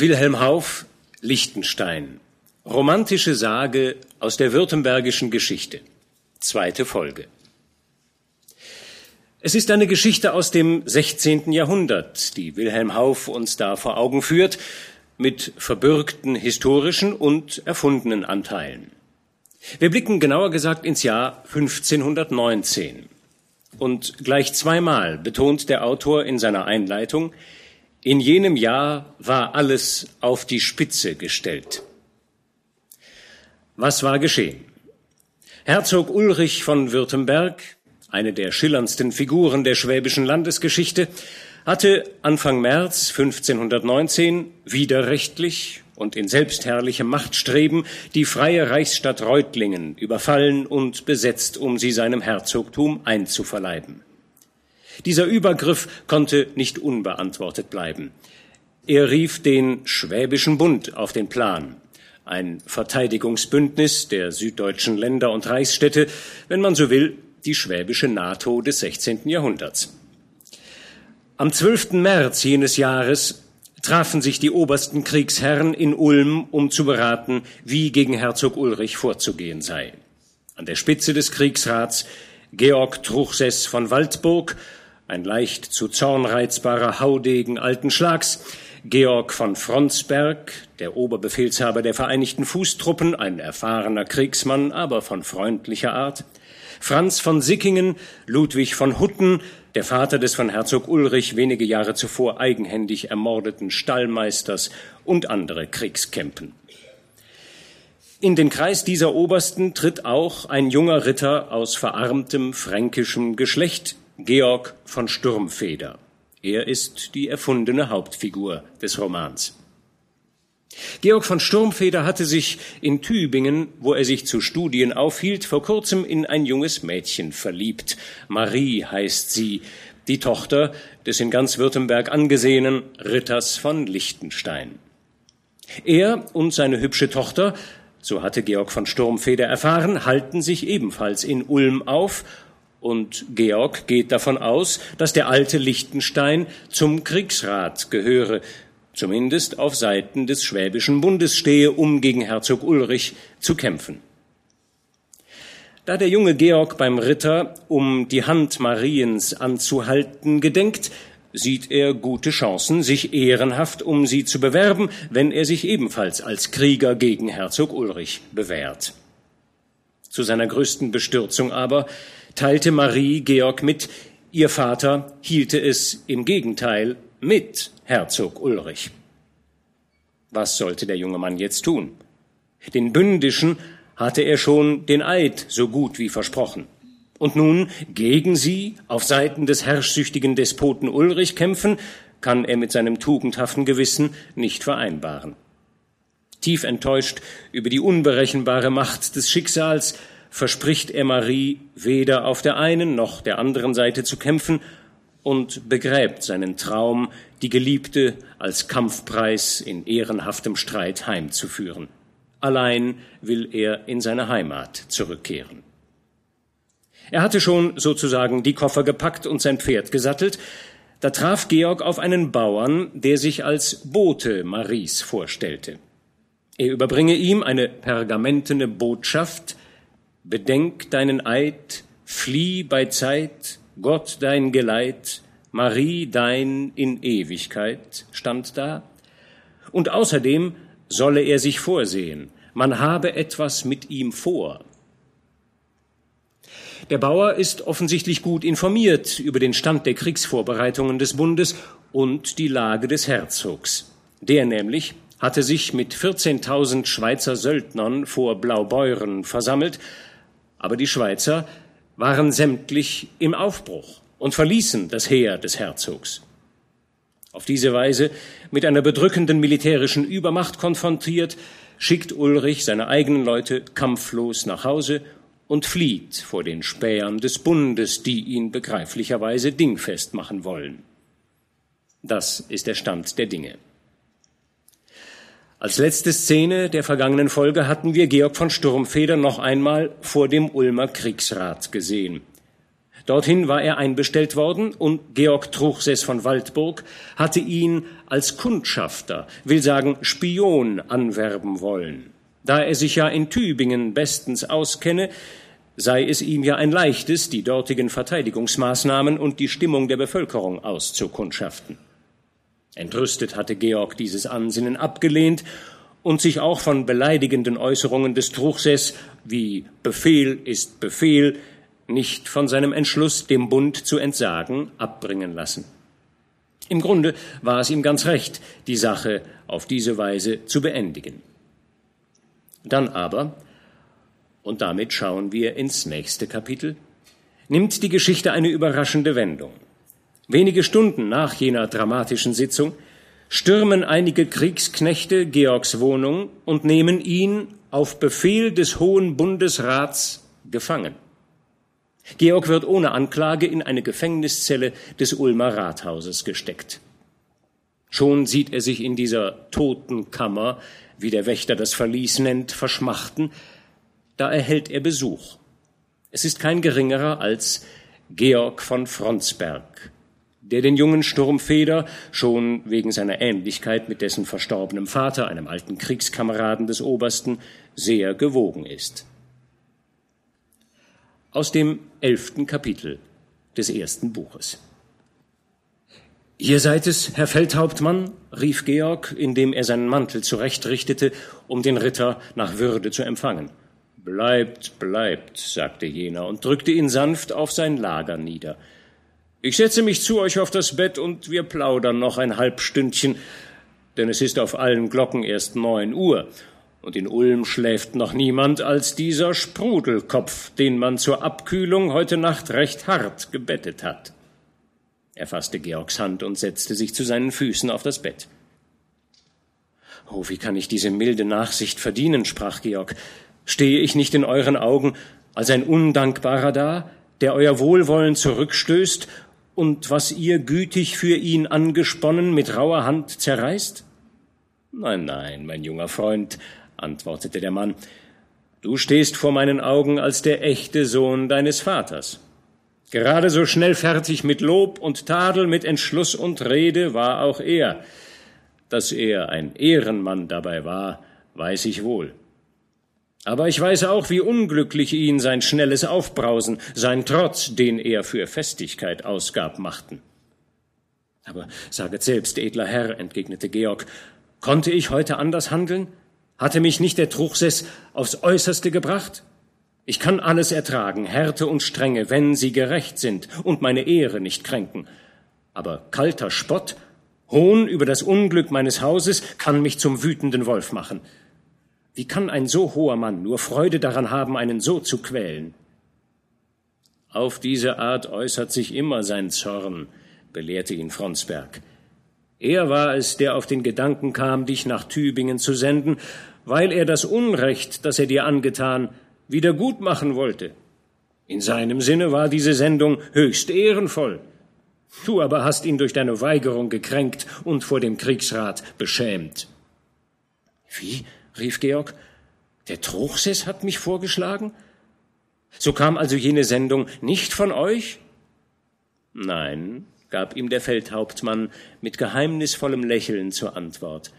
Wilhelm Hauff, Liechtenstein. Romantische Sage aus der württembergischen Geschichte. Zweite Folge. Es ist eine Geschichte aus dem 16. Jahrhundert, die Wilhelm Hauff uns da vor Augen führt, mit verbürgten historischen und erfundenen Anteilen. Wir blicken genauer gesagt ins Jahr 1519. Und gleich zweimal betont der Autor in seiner Einleitung, in jenem Jahr war alles auf die Spitze gestellt. Was war geschehen? Herzog Ulrich von Württemberg, eine der schillerndsten Figuren der schwäbischen Landesgeschichte, hatte Anfang März 1519 widerrechtlich und in selbstherrlichem Machtstreben die freie Reichsstadt Reutlingen überfallen und besetzt, um sie seinem Herzogtum einzuverleiben. Dieser Übergriff konnte nicht unbeantwortet bleiben. Er rief den Schwäbischen Bund auf den Plan, ein Verteidigungsbündnis der süddeutschen Länder und Reichsstädte, wenn man so will, die schwäbische NATO des 16. Jahrhunderts. Am 12. März jenes Jahres trafen sich die obersten Kriegsherren in Ulm, um zu beraten, wie gegen Herzog Ulrich vorzugehen sei. An der Spitze des Kriegsrats Georg Truchsess von Waldburg ein leicht zu Zorn reizbarer Haudegen alten Schlags, Georg von Fronsberg, der Oberbefehlshaber der Vereinigten Fußtruppen, ein erfahrener Kriegsmann, aber von freundlicher Art, Franz von Sickingen, Ludwig von Hutten, der Vater des von Herzog Ulrich wenige Jahre zuvor eigenhändig ermordeten Stallmeisters und andere Kriegskämpen. In den Kreis dieser Obersten tritt auch ein junger Ritter aus verarmtem fränkischem Geschlecht, Georg von Sturmfeder. Er ist die erfundene Hauptfigur des Romans. Georg von Sturmfeder hatte sich in Tübingen, wo er sich zu Studien aufhielt, vor kurzem in ein junges Mädchen verliebt. Marie heißt sie, die Tochter des in ganz Württemberg angesehenen Ritters von Liechtenstein. Er und seine hübsche Tochter, so hatte Georg von Sturmfeder erfahren, halten sich ebenfalls in Ulm auf und Georg geht davon aus, dass der alte Liechtenstein zum Kriegsrat gehöre, zumindest auf Seiten des Schwäbischen Bundes stehe, um gegen Herzog Ulrich zu kämpfen. Da der junge Georg beim Ritter, um die Hand Mariens anzuhalten, gedenkt, sieht er gute Chancen, sich ehrenhaft um sie zu bewerben, wenn er sich ebenfalls als Krieger gegen Herzog Ulrich bewährt. Zu seiner größten Bestürzung aber teilte Marie Georg mit, ihr Vater hielte es im Gegenteil mit Herzog Ulrich. Was sollte der junge Mann jetzt tun? Den Bündischen hatte er schon den Eid so gut wie versprochen. Und nun gegen sie auf Seiten des herrschsüchtigen Despoten Ulrich kämpfen, kann er mit seinem tugendhaften Gewissen nicht vereinbaren. Tief enttäuscht über die unberechenbare Macht des Schicksals verspricht er Marie, weder auf der einen noch der anderen Seite zu kämpfen und begräbt seinen Traum, die Geliebte als Kampfpreis in ehrenhaftem Streit heimzuführen. Allein will er in seine Heimat zurückkehren. Er hatte schon sozusagen die Koffer gepackt und sein Pferd gesattelt, da traf Georg auf einen Bauern, der sich als Bote Maries vorstellte. Er überbringe ihm eine pergamentene Botschaft, Bedenk deinen Eid, flieh bei Zeit, Gott dein Geleit, Marie dein in Ewigkeit, stand da. Und außerdem solle er sich vorsehen, man habe etwas mit ihm vor. Der Bauer ist offensichtlich gut informiert über den Stand der Kriegsvorbereitungen des Bundes und die Lage des Herzogs. Der nämlich hatte sich mit 14.000 Schweizer Söldnern vor Blaubeuren versammelt, aber die Schweizer waren sämtlich im Aufbruch und verließen das Heer des Herzogs. Auf diese Weise, mit einer bedrückenden militärischen Übermacht konfrontiert, schickt Ulrich seine eigenen Leute kampflos nach Hause und flieht vor den Spähern des Bundes, die ihn begreiflicherweise dingfest machen wollen. Das ist der Stand der Dinge. Als letzte Szene der vergangenen Folge hatten wir Georg von Sturmfeder noch einmal vor dem Ulmer Kriegsrat gesehen. Dorthin war er einbestellt worden und Georg Truchsess von Waldburg hatte ihn als Kundschafter, will sagen Spion, anwerben wollen. Da er sich ja in Tübingen bestens auskenne, sei es ihm ja ein leichtes, die dortigen Verteidigungsmaßnahmen und die Stimmung der Bevölkerung auszukundschaften. Entrüstet hatte Georg dieses Ansinnen abgelehnt und sich auch von beleidigenden Äußerungen des Truchsess wie Befehl ist Befehl nicht von seinem Entschluss, dem Bund zu entsagen, abbringen lassen. Im Grunde war es ihm ganz recht, die Sache auf diese Weise zu beendigen. Dann aber, und damit schauen wir ins nächste Kapitel, nimmt die Geschichte eine überraschende Wendung. Wenige Stunden nach jener dramatischen Sitzung stürmen einige Kriegsknechte Georgs Wohnung und nehmen ihn auf Befehl des Hohen Bundesrats gefangen. Georg wird ohne Anklage in eine Gefängniszelle des Ulmer Rathauses gesteckt. Schon sieht er sich in dieser toten Kammer, wie der Wächter das Verlies nennt, verschmachten. Da erhält er Besuch. Es ist kein geringerer als Georg von Fronsberg, der den jungen Sturmfeder schon wegen seiner Ähnlichkeit mit dessen verstorbenem Vater, einem alten Kriegskameraden des Obersten, sehr gewogen ist aus dem elften Kapitel des ersten Buches. Ihr seid es, Herr Feldhauptmann, rief Georg, indem er seinen Mantel zurechtrichtete, um den Ritter nach Würde zu empfangen. Bleibt, bleibt, sagte jener und drückte ihn sanft auf sein Lager nieder. Ich setze mich zu euch auf das Bett und wir plaudern noch ein halb Stündchen, denn es ist auf allen Glocken erst neun Uhr und in Ulm schläft noch niemand als dieser Sprudelkopf, den man zur Abkühlung heute Nacht recht hart gebettet hat. Er fasste Georgs Hand und setzte sich zu seinen Füßen auf das Bett. Oh, wie kann ich diese milde Nachsicht verdienen, sprach Georg. Stehe ich nicht in euren Augen als ein Undankbarer da, der euer Wohlwollen zurückstößt und was ihr gütig für ihn angesponnen mit rauer Hand zerreißt? Nein, nein, mein junger Freund, antwortete der Mann, du stehst vor meinen Augen als der echte Sohn deines Vaters. Gerade so schnell fertig mit Lob und Tadel, mit Entschluss und Rede war auch er. Dass er ein Ehrenmann dabei war, weiß ich wohl. Aber ich weiß auch, wie unglücklich ihn sein schnelles Aufbrausen, sein Trotz, den er für Festigkeit ausgab, machten. Aber saget selbst, edler Herr, entgegnete Georg, konnte ich heute anders handeln? Hatte mich nicht der Truchsess aufs Äußerste gebracht? Ich kann alles ertragen, Härte und Strenge, wenn sie gerecht sind und meine Ehre nicht kränken. Aber kalter Spott, Hohn über das Unglück meines Hauses kann mich zum wütenden Wolf machen. Wie kann ein so hoher Mann nur Freude daran haben, einen so zu quälen? Auf diese Art äußert sich immer sein Zorn, belehrte ihn Fronsberg. Er war es, der auf den Gedanken kam, dich nach Tübingen zu senden, weil er das Unrecht, das er dir angetan, wieder gut machen wollte. In seinem Sinne war diese Sendung höchst ehrenvoll. Du aber hast ihn durch deine Weigerung gekränkt und vor dem Kriegsrat beschämt. Wie? Rief Georg. Der Truchsess hat mich vorgeschlagen? So kam also jene Sendung nicht von euch? Nein, gab ihm der Feldhauptmann mit geheimnisvollem Lächeln zur Antwort.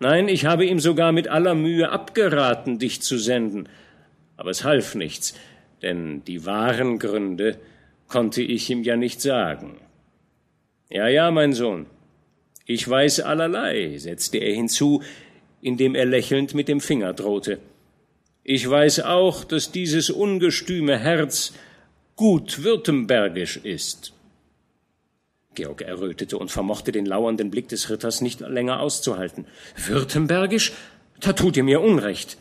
Nein, ich habe ihm sogar mit aller Mühe abgeraten, dich zu senden. Aber es half nichts, denn die wahren Gründe konnte ich ihm ja nicht sagen. Ja, ja, mein Sohn, ich weiß allerlei, setzte er hinzu, indem er lächelnd mit dem Finger drohte. Ich weiß auch, dass dieses ungestüme Herz gut württembergisch ist. Georg errötete und vermochte den lauernden Blick des Ritters nicht länger auszuhalten. Württembergisch? Da tut ihr mir Unrecht.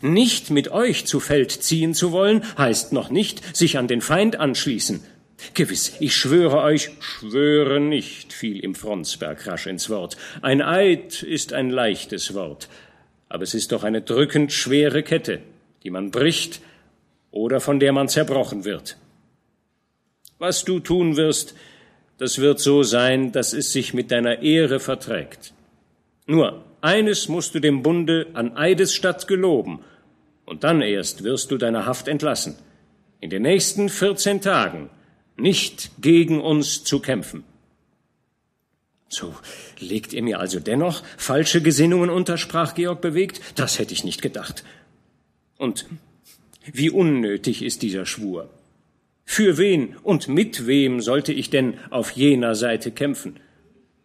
Nicht mit euch zu Feld ziehen zu wollen, heißt noch nicht sich an den Feind anschließen. Gewiss, ich schwöre euch, schwöre nicht, fiel ihm Fronsberg rasch ins Wort. Ein Eid ist ein leichtes Wort, aber es ist doch eine drückend schwere Kette, die man bricht oder von der man zerbrochen wird. Was du tun wirst, das wird so sein, dass es sich mit deiner Ehre verträgt. Nur eines musst du dem Bunde an Eidesstatt geloben, und dann erst wirst du deine Haft entlassen. In den nächsten vierzehn Tagen nicht gegen uns zu kämpfen. So legt ihr mir also dennoch falsche Gesinnungen unter, sprach Georg bewegt? Das hätte ich nicht gedacht. Und wie unnötig ist dieser Schwur? Für wen und mit wem sollte ich denn auf jener Seite kämpfen?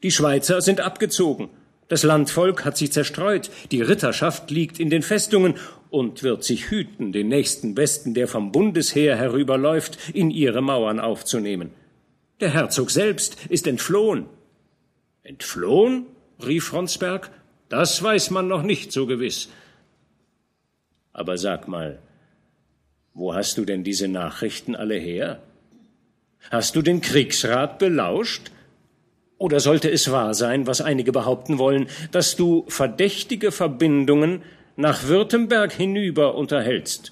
Die Schweizer sind abgezogen. Das Landvolk hat sich zerstreut. Die Ritterschaft liegt in den Festungen und wird sich hüten, den nächsten Besten, der vom Bundesheer herüberläuft, in ihre Mauern aufzunehmen. Der Herzog selbst ist entflohen. Entflohen? rief Fronsberg. Das weiß man noch nicht so gewiss. Aber sag mal, wo hast du denn diese Nachrichten alle her? Hast du den Kriegsrat belauscht? Oder sollte es wahr sein, was einige behaupten wollen, dass du verdächtige Verbindungen nach Württemberg hinüber unterhältst?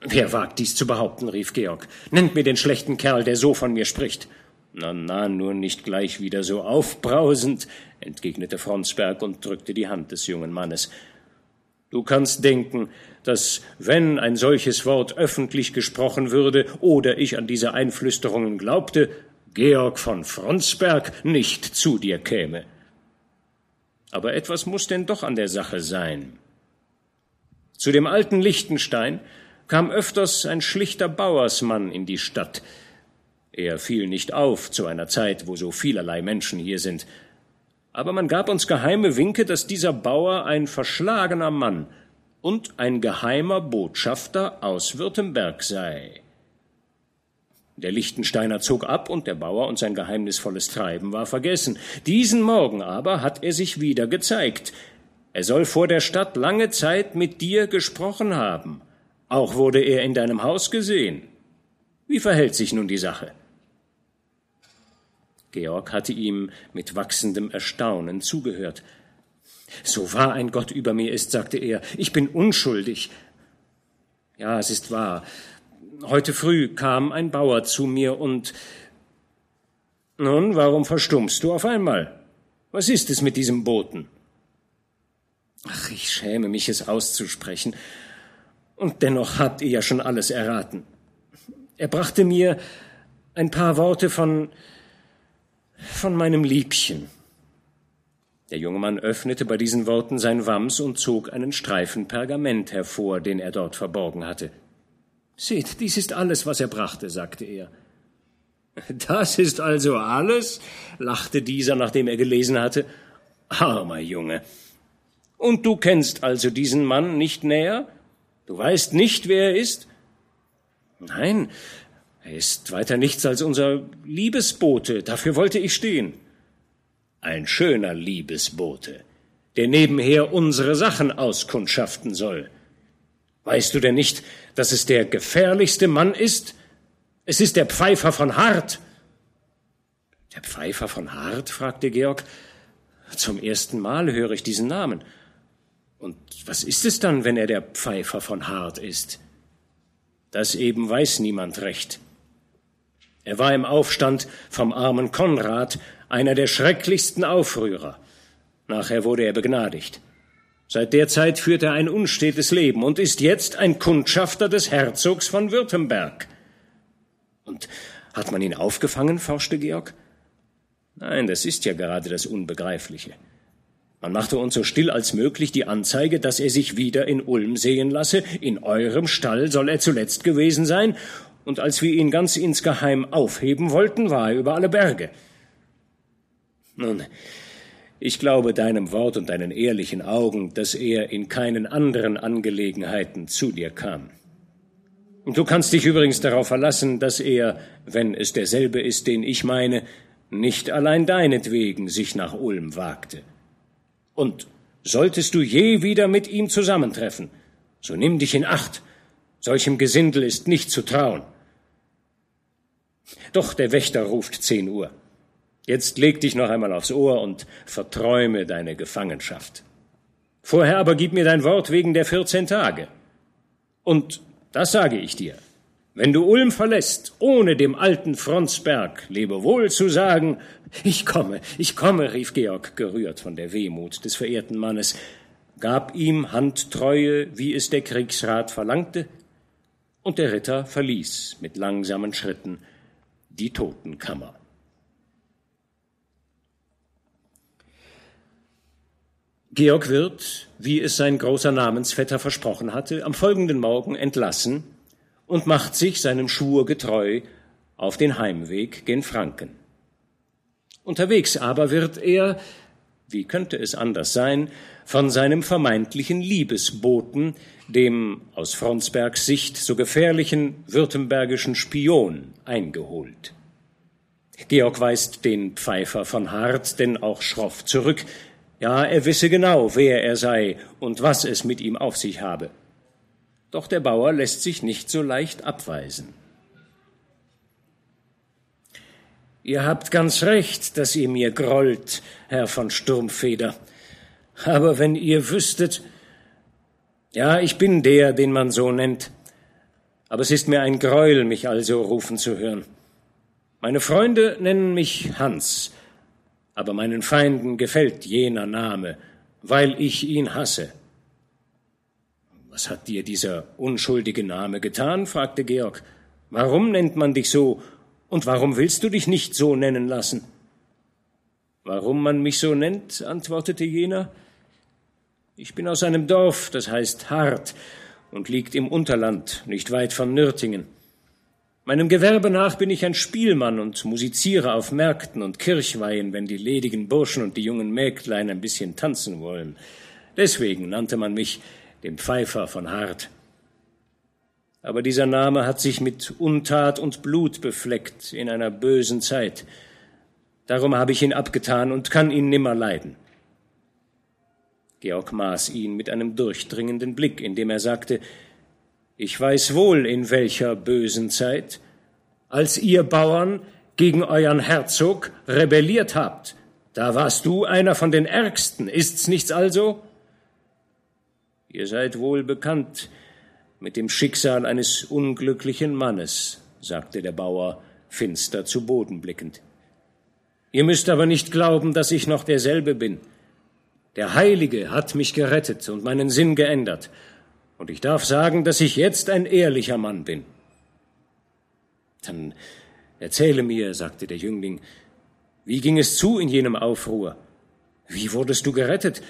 Wer wagt dies zu behaupten? rief Georg. Nennt mir den schlechten Kerl, der so von mir spricht. Na, na, nur nicht gleich wieder so aufbrausend, entgegnete Fronsberg und drückte die Hand des jungen Mannes. Du kannst denken, dass, wenn ein solches Wort öffentlich gesprochen würde oder ich an diese Einflüsterungen glaubte, Georg von Fronsberg nicht zu dir käme. Aber etwas muss denn doch an der Sache sein. Zu dem alten Lichtenstein kam öfters ein schlichter Bauersmann in die Stadt. Er fiel nicht auf zu einer Zeit, wo so vielerlei Menschen hier sind, aber man gab uns geheime Winke, dass dieser Bauer ein verschlagener Mann und ein geheimer Botschafter aus Württemberg sei. Der Lichtensteiner zog ab und der Bauer und sein geheimnisvolles Treiben war vergessen. Diesen Morgen aber hat er sich wieder gezeigt. Er soll vor der Stadt lange Zeit mit dir gesprochen haben. Auch wurde er in deinem Haus gesehen. Wie verhält sich nun die Sache? Georg hatte ihm mit wachsendem Erstaunen zugehört. So wahr ein Gott über mir ist, sagte er, ich bin unschuldig. Ja, es ist wahr. Heute früh kam ein Bauer zu mir und nun, warum verstummst du auf einmal? Was ist es mit diesem Boten? Ach, ich schäme mich, es auszusprechen. Und dennoch habt ihr ja schon alles erraten. Er brachte mir ein paar Worte von von meinem Liebchen. Der junge Mann öffnete bei diesen Worten sein Wams und zog einen Streifen Pergament hervor, den er dort verborgen hatte. Seht, dies ist alles, was er brachte, sagte er. Das ist also alles? lachte dieser, nachdem er gelesen hatte. Armer Junge. Und du kennst also diesen Mann nicht näher? Du weißt nicht, wer er ist? Nein, er ist weiter nichts als unser Liebesbote, dafür wollte ich stehen. Ein schöner Liebesbote, der nebenher unsere Sachen auskundschaften soll. Weißt du denn nicht, dass es der gefährlichste Mann ist? Es ist der Pfeifer von Hart. Der Pfeifer von Hart? fragte Georg. Zum ersten Mal höre ich diesen Namen. Und was ist es dann, wenn er der Pfeifer von Hart ist? Das eben weiß niemand recht. Er war im Aufstand vom armen Konrad einer der schrecklichsten Aufrührer. Nachher wurde er begnadigt. Seit der Zeit führt er ein unstetes Leben und ist jetzt ein Kundschafter des Herzogs von Württemberg. Und hat man ihn aufgefangen? forschte Georg. Nein, das ist ja gerade das Unbegreifliche. Man machte uns so still als möglich die Anzeige, dass er sich wieder in Ulm sehen lasse. In eurem Stall soll er zuletzt gewesen sein und als wir ihn ganz insgeheim aufheben wollten, war er über alle Berge. Nun, ich glaube deinem Wort und deinen ehrlichen Augen, dass er in keinen anderen Angelegenheiten zu dir kam. Und du kannst dich übrigens darauf verlassen, dass er, wenn es derselbe ist, den ich meine, nicht allein deinetwegen sich nach Ulm wagte. Und solltest du je wieder mit ihm zusammentreffen, so nimm dich in Acht, Solchem Gesindel ist nicht zu trauen. Doch der Wächter ruft zehn Uhr. Jetzt leg dich noch einmal aufs Ohr und verträume deine Gefangenschaft. Vorher aber gib mir dein Wort wegen der vierzehn Tage. Und das sage ich dir. Wenn du Ulm verlässt, ohne dem alten Fronsberg Lebewohl zu sagen, ich komme, ich komme, rief Georg, gerührt von der Wehmut des verehrten Mannes, gab ihm Handtreue, wie es der Kriegsrat verlangte, und der Ritter verließ mit langsamen Schritten die Totenkammer. Georg wird, wie es sein großer Namensvetter versprochen hatte, am folgenden Morgen entlassen und macht sich seinem Schwur getreu auf den Heimweg gen Franken. Unterwegs aber wird er, wie könnte es anders sein, von seinem vermeintlichen Liebesboten, dem aus Fronsbergs Sicht so gefährlichen württembergischen Spion, eingeholt. Georg weist den Pfeifer von Hart denn auch schroff zurück. Ja, er wisse genau, wer er sei und was es mit ihm auf sich habe. Doch der Bauer lässt sich nicht so leicht abweisen. Ihr habt ganz recht, dass ihr mir grollt, Herr von Sturmfeder. Aber wenn ihr wüsstet, ja, ich bin der, den man so nennt, aber es ist mir ein Greuel, mich also rufen zu hören. Meine Freunde nennen mich Hans, aber meinen Feinden gefällt jener Name, weil ich ihn hasse. Was hat dir dieser unschuldige Name getan? fragte Georg. Warum nennt man dich so und warum willst du dich nicht so nennen lassen? Warum man mich so nennt, antwortete jener. Ich bin aus einem Dorf, das heißt Hart und liegt im Unterland, nicht weit von Nürtingen. Meinem Gewerbe nach bin ich ein Spielmann und musiziere auf Märkten und Kirchweihen, wenn die ledigen Burschen und die jungen Mägdlein ein bisschen tanzen wollen. Deswegen nannte man mich den Pfeifer von Hart aber dieser Name hat sich mit Untat und Blut befleckt in einer bösen Zeit. Darum habe ich ihn abgetan und kann ihn nimmer leiden. Georg maß ihn mit einem durchdringenden Blick, indem er sagte, ich weiß wohl, in welcher bösen Zeit, als ihr Bauern gegen euren Herzog rebelliert habt. Da warst du einer von den Ärgsten, ist's nichts also? Ihr seid wohl bekannt mit dem Schicksal eines unglücklichen Mannes, sagte der Bauer, finster zu Boden blickend. Ihr müsst aber nicht glauben, dass ich noch derselbe bin. Der Heilige hat mich gerettet und meinen Sinn geändert, und ich darf sagen, dass ich jetzt ein ehrlicher Mann bin. Dann erzähle mir, sagte der Jüngling, wie ging es zu in jenem Aufruhr? Wie wurdest du gerettet?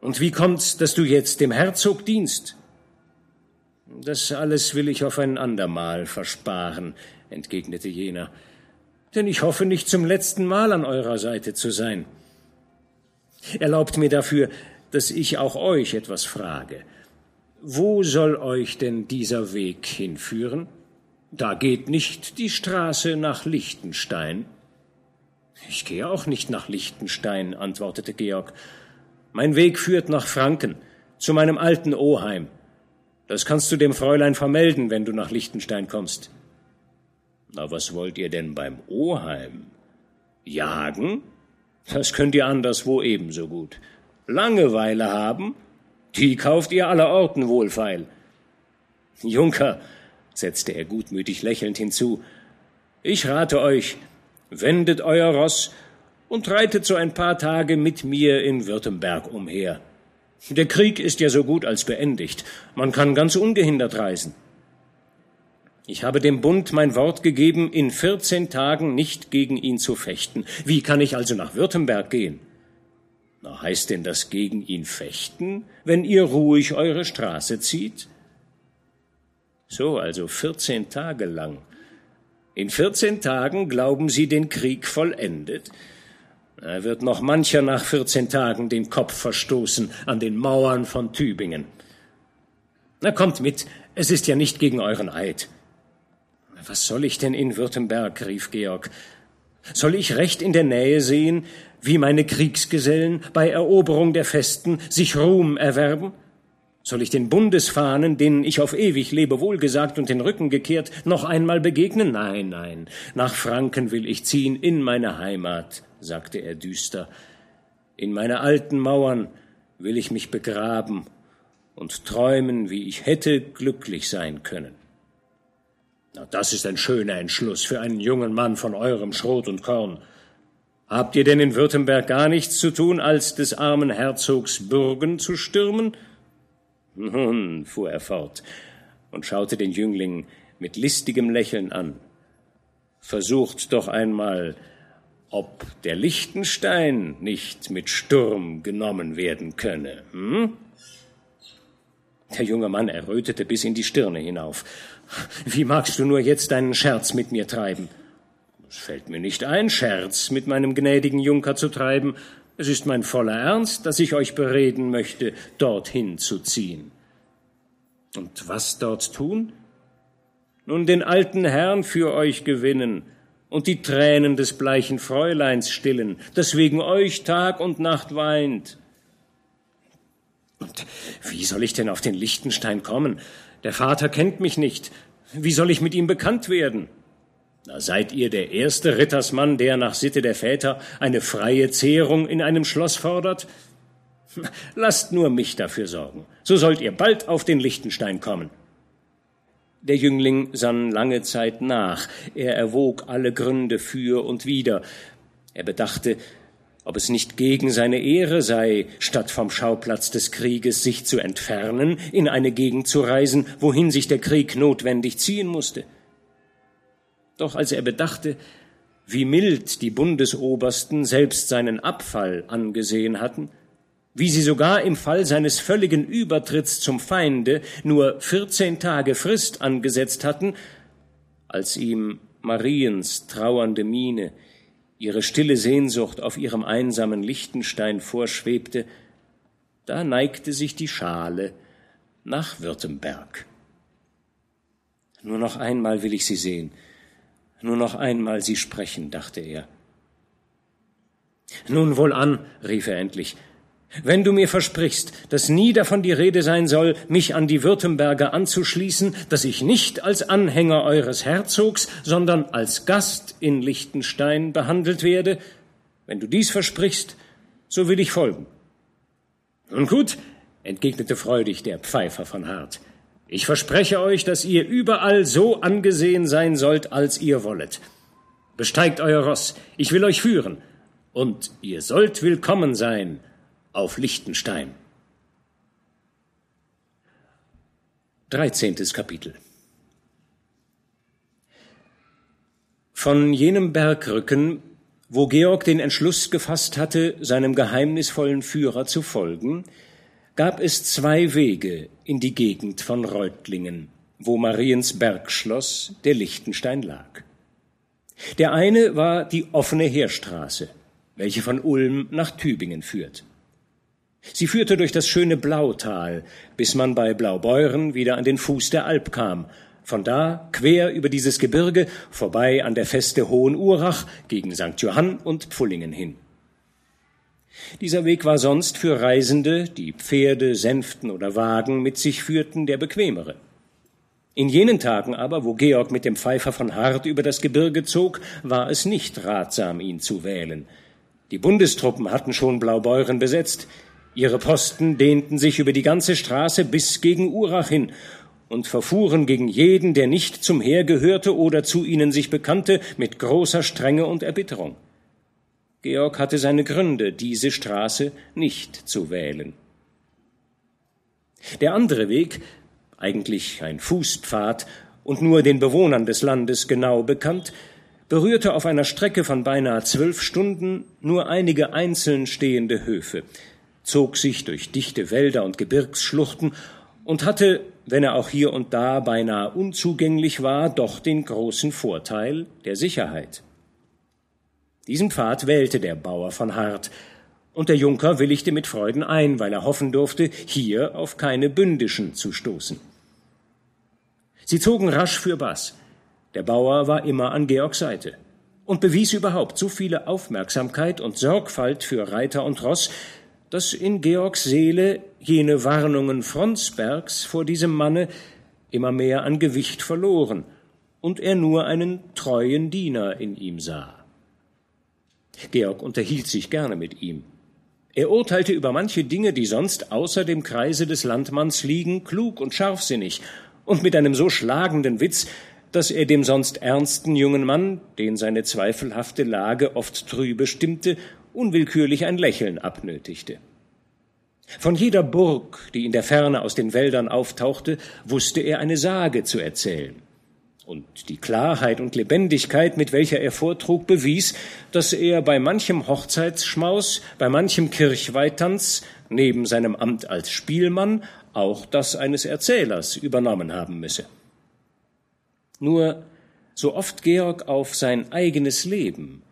Und wie kommt's, dass du jetzt dem Herzog dienst? Das alles will ich auf ein andermal versparen, entgegnete jener, denn ich hoffe nicht zum letzten Mal an eurer Seite zu sein. Erlaubt mir dafür, dass ich auch euch etwas frage. Wo soll euch denn dieser Weg hinführen? Da geht nicht die Straße nach Liechtenstein. Ich gehe auch nicht nach Liechtenstein, antwortete Georg. Mein Weg führt nach Franken, zu meinem alten Oheim. Das kannst du dem Fräulein vermelden, wenn du nach Liechtenstein kommst. Na, was wollt ihr denn beim Oheim? Jagen? Das könnt ihr anderswo ebenso gut. Langeweile haben? Die kauft ihr allerorten wohlfeil. Junker, setzte er gutmütig lächelnd hinzu, ich rate euch, wendet euer Ross und reitet so ein paar Tage mit mir in Württemberg umher. Der Krieg ist ja so gut als beendigt. Man kann ganz ungehindert reisen. Ich habe dem Bund mein Wort gegeben, in vierzehn Tagen nicht gegen ihn zu fechten. Wie kann ich also nach Württemberg gehen? Na, heißt denn das gegen ihn fechten, wenn ihr ruhig eure Straße zieht? So, also vierzehn Tage lang. In vierzehn Tagen glauben Sie den Krieg vollendet? Er wird noch mancher nach 14 Tagen den Kopf verstoßen an den Mauern von Tübingen. Na, kommt mit, es ist ja nicht gegen euren Eid. Was soll ich denn in Württemberg? rief Georg. Soll ich recht in der Nähe sehen, wie meine Kriegsgesellen bei Eroberung der Festen sich Ruhm erwerben? Soll ich den Bundesfahnen, denen ich auf ewig Lebewohl gesagt und den Rücken gekehrt, noch einmal begegnen? Nein, nein, nach Franken will ich ziehen in meine Heimat, sagte er düster, in meine alten Mauern will ich mich begraben und träumen, wie ich hätte glücklich sein können. Na, das ist ein schöner Entschluss für einen jungen Mann von eurem Schrot und Korn. Habt ihr denn in Württemberg gar nichts zu tun, als des armen Herzogs Bürgen zu stürmen? Nun, fuhr er fort und schaute den Jüngling mit listigem Lächeln an. Versucht doch einmal, ob der Liechtenstein nicht mit Sturm genommen werden könne. Hm? Der junge Mann errötete bis in die Stirne hinauf. Wie magst du nur jetzt deinen Scherz mit mir treiben? Es fällt mir nicht ein, Scherz mit meinem gnädigen Junker zu treiben. Es ist mein voller Ernst, dass ich euch bereden möchte, dorthin zu ziehen. Und was dort tun? Nun den alten Herrn für euch gewinnen und die Tränen des bleichen Fräuleins stillen, das wegen euch Tag und Nacht weint. Und wie soll ich denn auf den Lichtenstein kommen? Der Vater kennt mich nicht. Wie soll ich mit ihm bekannt werden? Na, seid ihr der erste Rittersmann, der nach Sitte der Väter eine freie Zehrung in einem Schloss fordert? Lasst nur mich dafür sorgen, so sollt ihr bald auf den Lichtenstein kommen. Der Jüngling sann lange Zeit nach, er erwog alle Gründe für und wider, er bedachte, ob es nicht gegen seine Ehre sei, statt vom Schauplatz des Krieges sich zu entfernen, in eine Gegend zu reisen, wohin sich der Krieg notwendig ziehen musste. Doch als er bedachte, wie mild die Bundesobersten selbst seinen Abfall angesehen hatten, wie sie sogar im Fall seines völligen Übertritts zum Feinde nur vierzehn Tage Frist angesetzt hatten, als ihm Mariens trauernde Miene, ihre stille Sehnsucht auf ihrem einsamen Lichtenstein vorschwebte, da neigte sich die Schale nach Württemberg. Nur noch einmal will ich sie sehen, nur noch einmal Sie sprechen, dachte er. Nun wohl an, rief er endlich, wenn du mir versprichst, dass nie davon die Rede sein soll, mich an die Württemberger anzuschließen, dass ich nicht als Anhänger eures Herzogs, sondern als Gast in Liechtenstein behandelt werde, wenn du dies versprichst, so will ich folgen. Nun gut, entgegnete freudig der Pfeifer von Hart. Ich verspreche euch, dass ihr überall so angesehen sein sollt, als ihr wollet. Besteigt euer Ross, ich will euch führen, und ihr sollt willkommen sein auf Liechtenstein. Dreizehntes Kapitel Von jenem Bergrücken, wo Georg den Entschluss gefasst hatte, seinem geheimnisvollen Führer zu folgen, gab es zwei Wege in die Gegend von Reutlingen, wo Mariens Bergschloss der Lichtenstein lag. Der eine war die offene Heerstraße, welche von Ulm nach Tübingen führt. Sie führte durch das schöne Blautal, bis man bei Blaubeuren wieder an den Fuß der Alp kam, von da quer über dieses Gebirge vorbei an der Feste Hohen Urach gegen St. Johann und Pfullingen hin. Dieser Weg war sonst für Reisende, die Pferde, Sänften oder Wagen mit sich führten, der bequemere. In jenen Tagen aber, wo Georg mit dem Pfeifer von Hart über das Gebirge zog, war es nicht ratsam, ihn zu wählen. Die Bundestruppen hatten schon Blaubeuren besetzt. Ihre Posten dehnten sich über die ganze Straße bis gegen Urach hin und verfuhren gegen jeden, der nicht zum Heer gehörte oder zu ihnen sich bekannte, mit großer Strenge und Erbitterung. Georg hatte seine Gründe, diese Straße nicht zu wählen. Der andere Weg, eigentlich ein Fußpfad und nur den Bewohnern des Landes genau bekannt, berührte auf einer Strecke von beinahe zwölf Stunden nur einige einzeln stehende Höfe, zog sich durch dichte Wälder und Gebirgsschluchten und hatte, wenn er auch hier und da beinahe unzugänglich war, doch den großen Vorteil der Sicherheit. Diesen Pfad wählte der Bauer von Hart, und der Junker willigte mit Freuden ein, weil er hoffen durfte, hier auf keine Bündischen zu stoßen. Sie zogen rasch für Bass. Der Bauer war immer an Georgs Seite und bewies überhaupt so viele Aufmerksamkeit und Sorgfalt für Reiter und Ross, dass in Georgs Seele jene Warnungen Fronsbergs vor diesem Manne immer mehr an Gewicht verloren und er nur einen treuen Diener in ihm sah. Georg unterhielt sich gerne mit ihm. Er urteilte über manche Dinge, die sonst außer dem Kreise des Landmanns liegen, klug und scharfsinnig und mit einem so schlagenden Witz, dass er dem sonst ernsten jungen Mann, den seine zweifelhafte Lage oft trübe stimmte, unwillkürlich ein Lächeln abnötigte. Von jeder Burg, die in der Ferne aus den Wäldern auftauchte, wusste er eine Sage zu erzählen und die Klarheit und Lebendigkeit, mit welcher er vortrug, bewies, dass er bei manchem Hochzeitsschmaus, bei manchem Kirchweihtanz, neben seinem Amt als Spielmann, auch das eines Erzählers übernommen haben müsse. Nur so oft Georg auf sein eigenes Leben,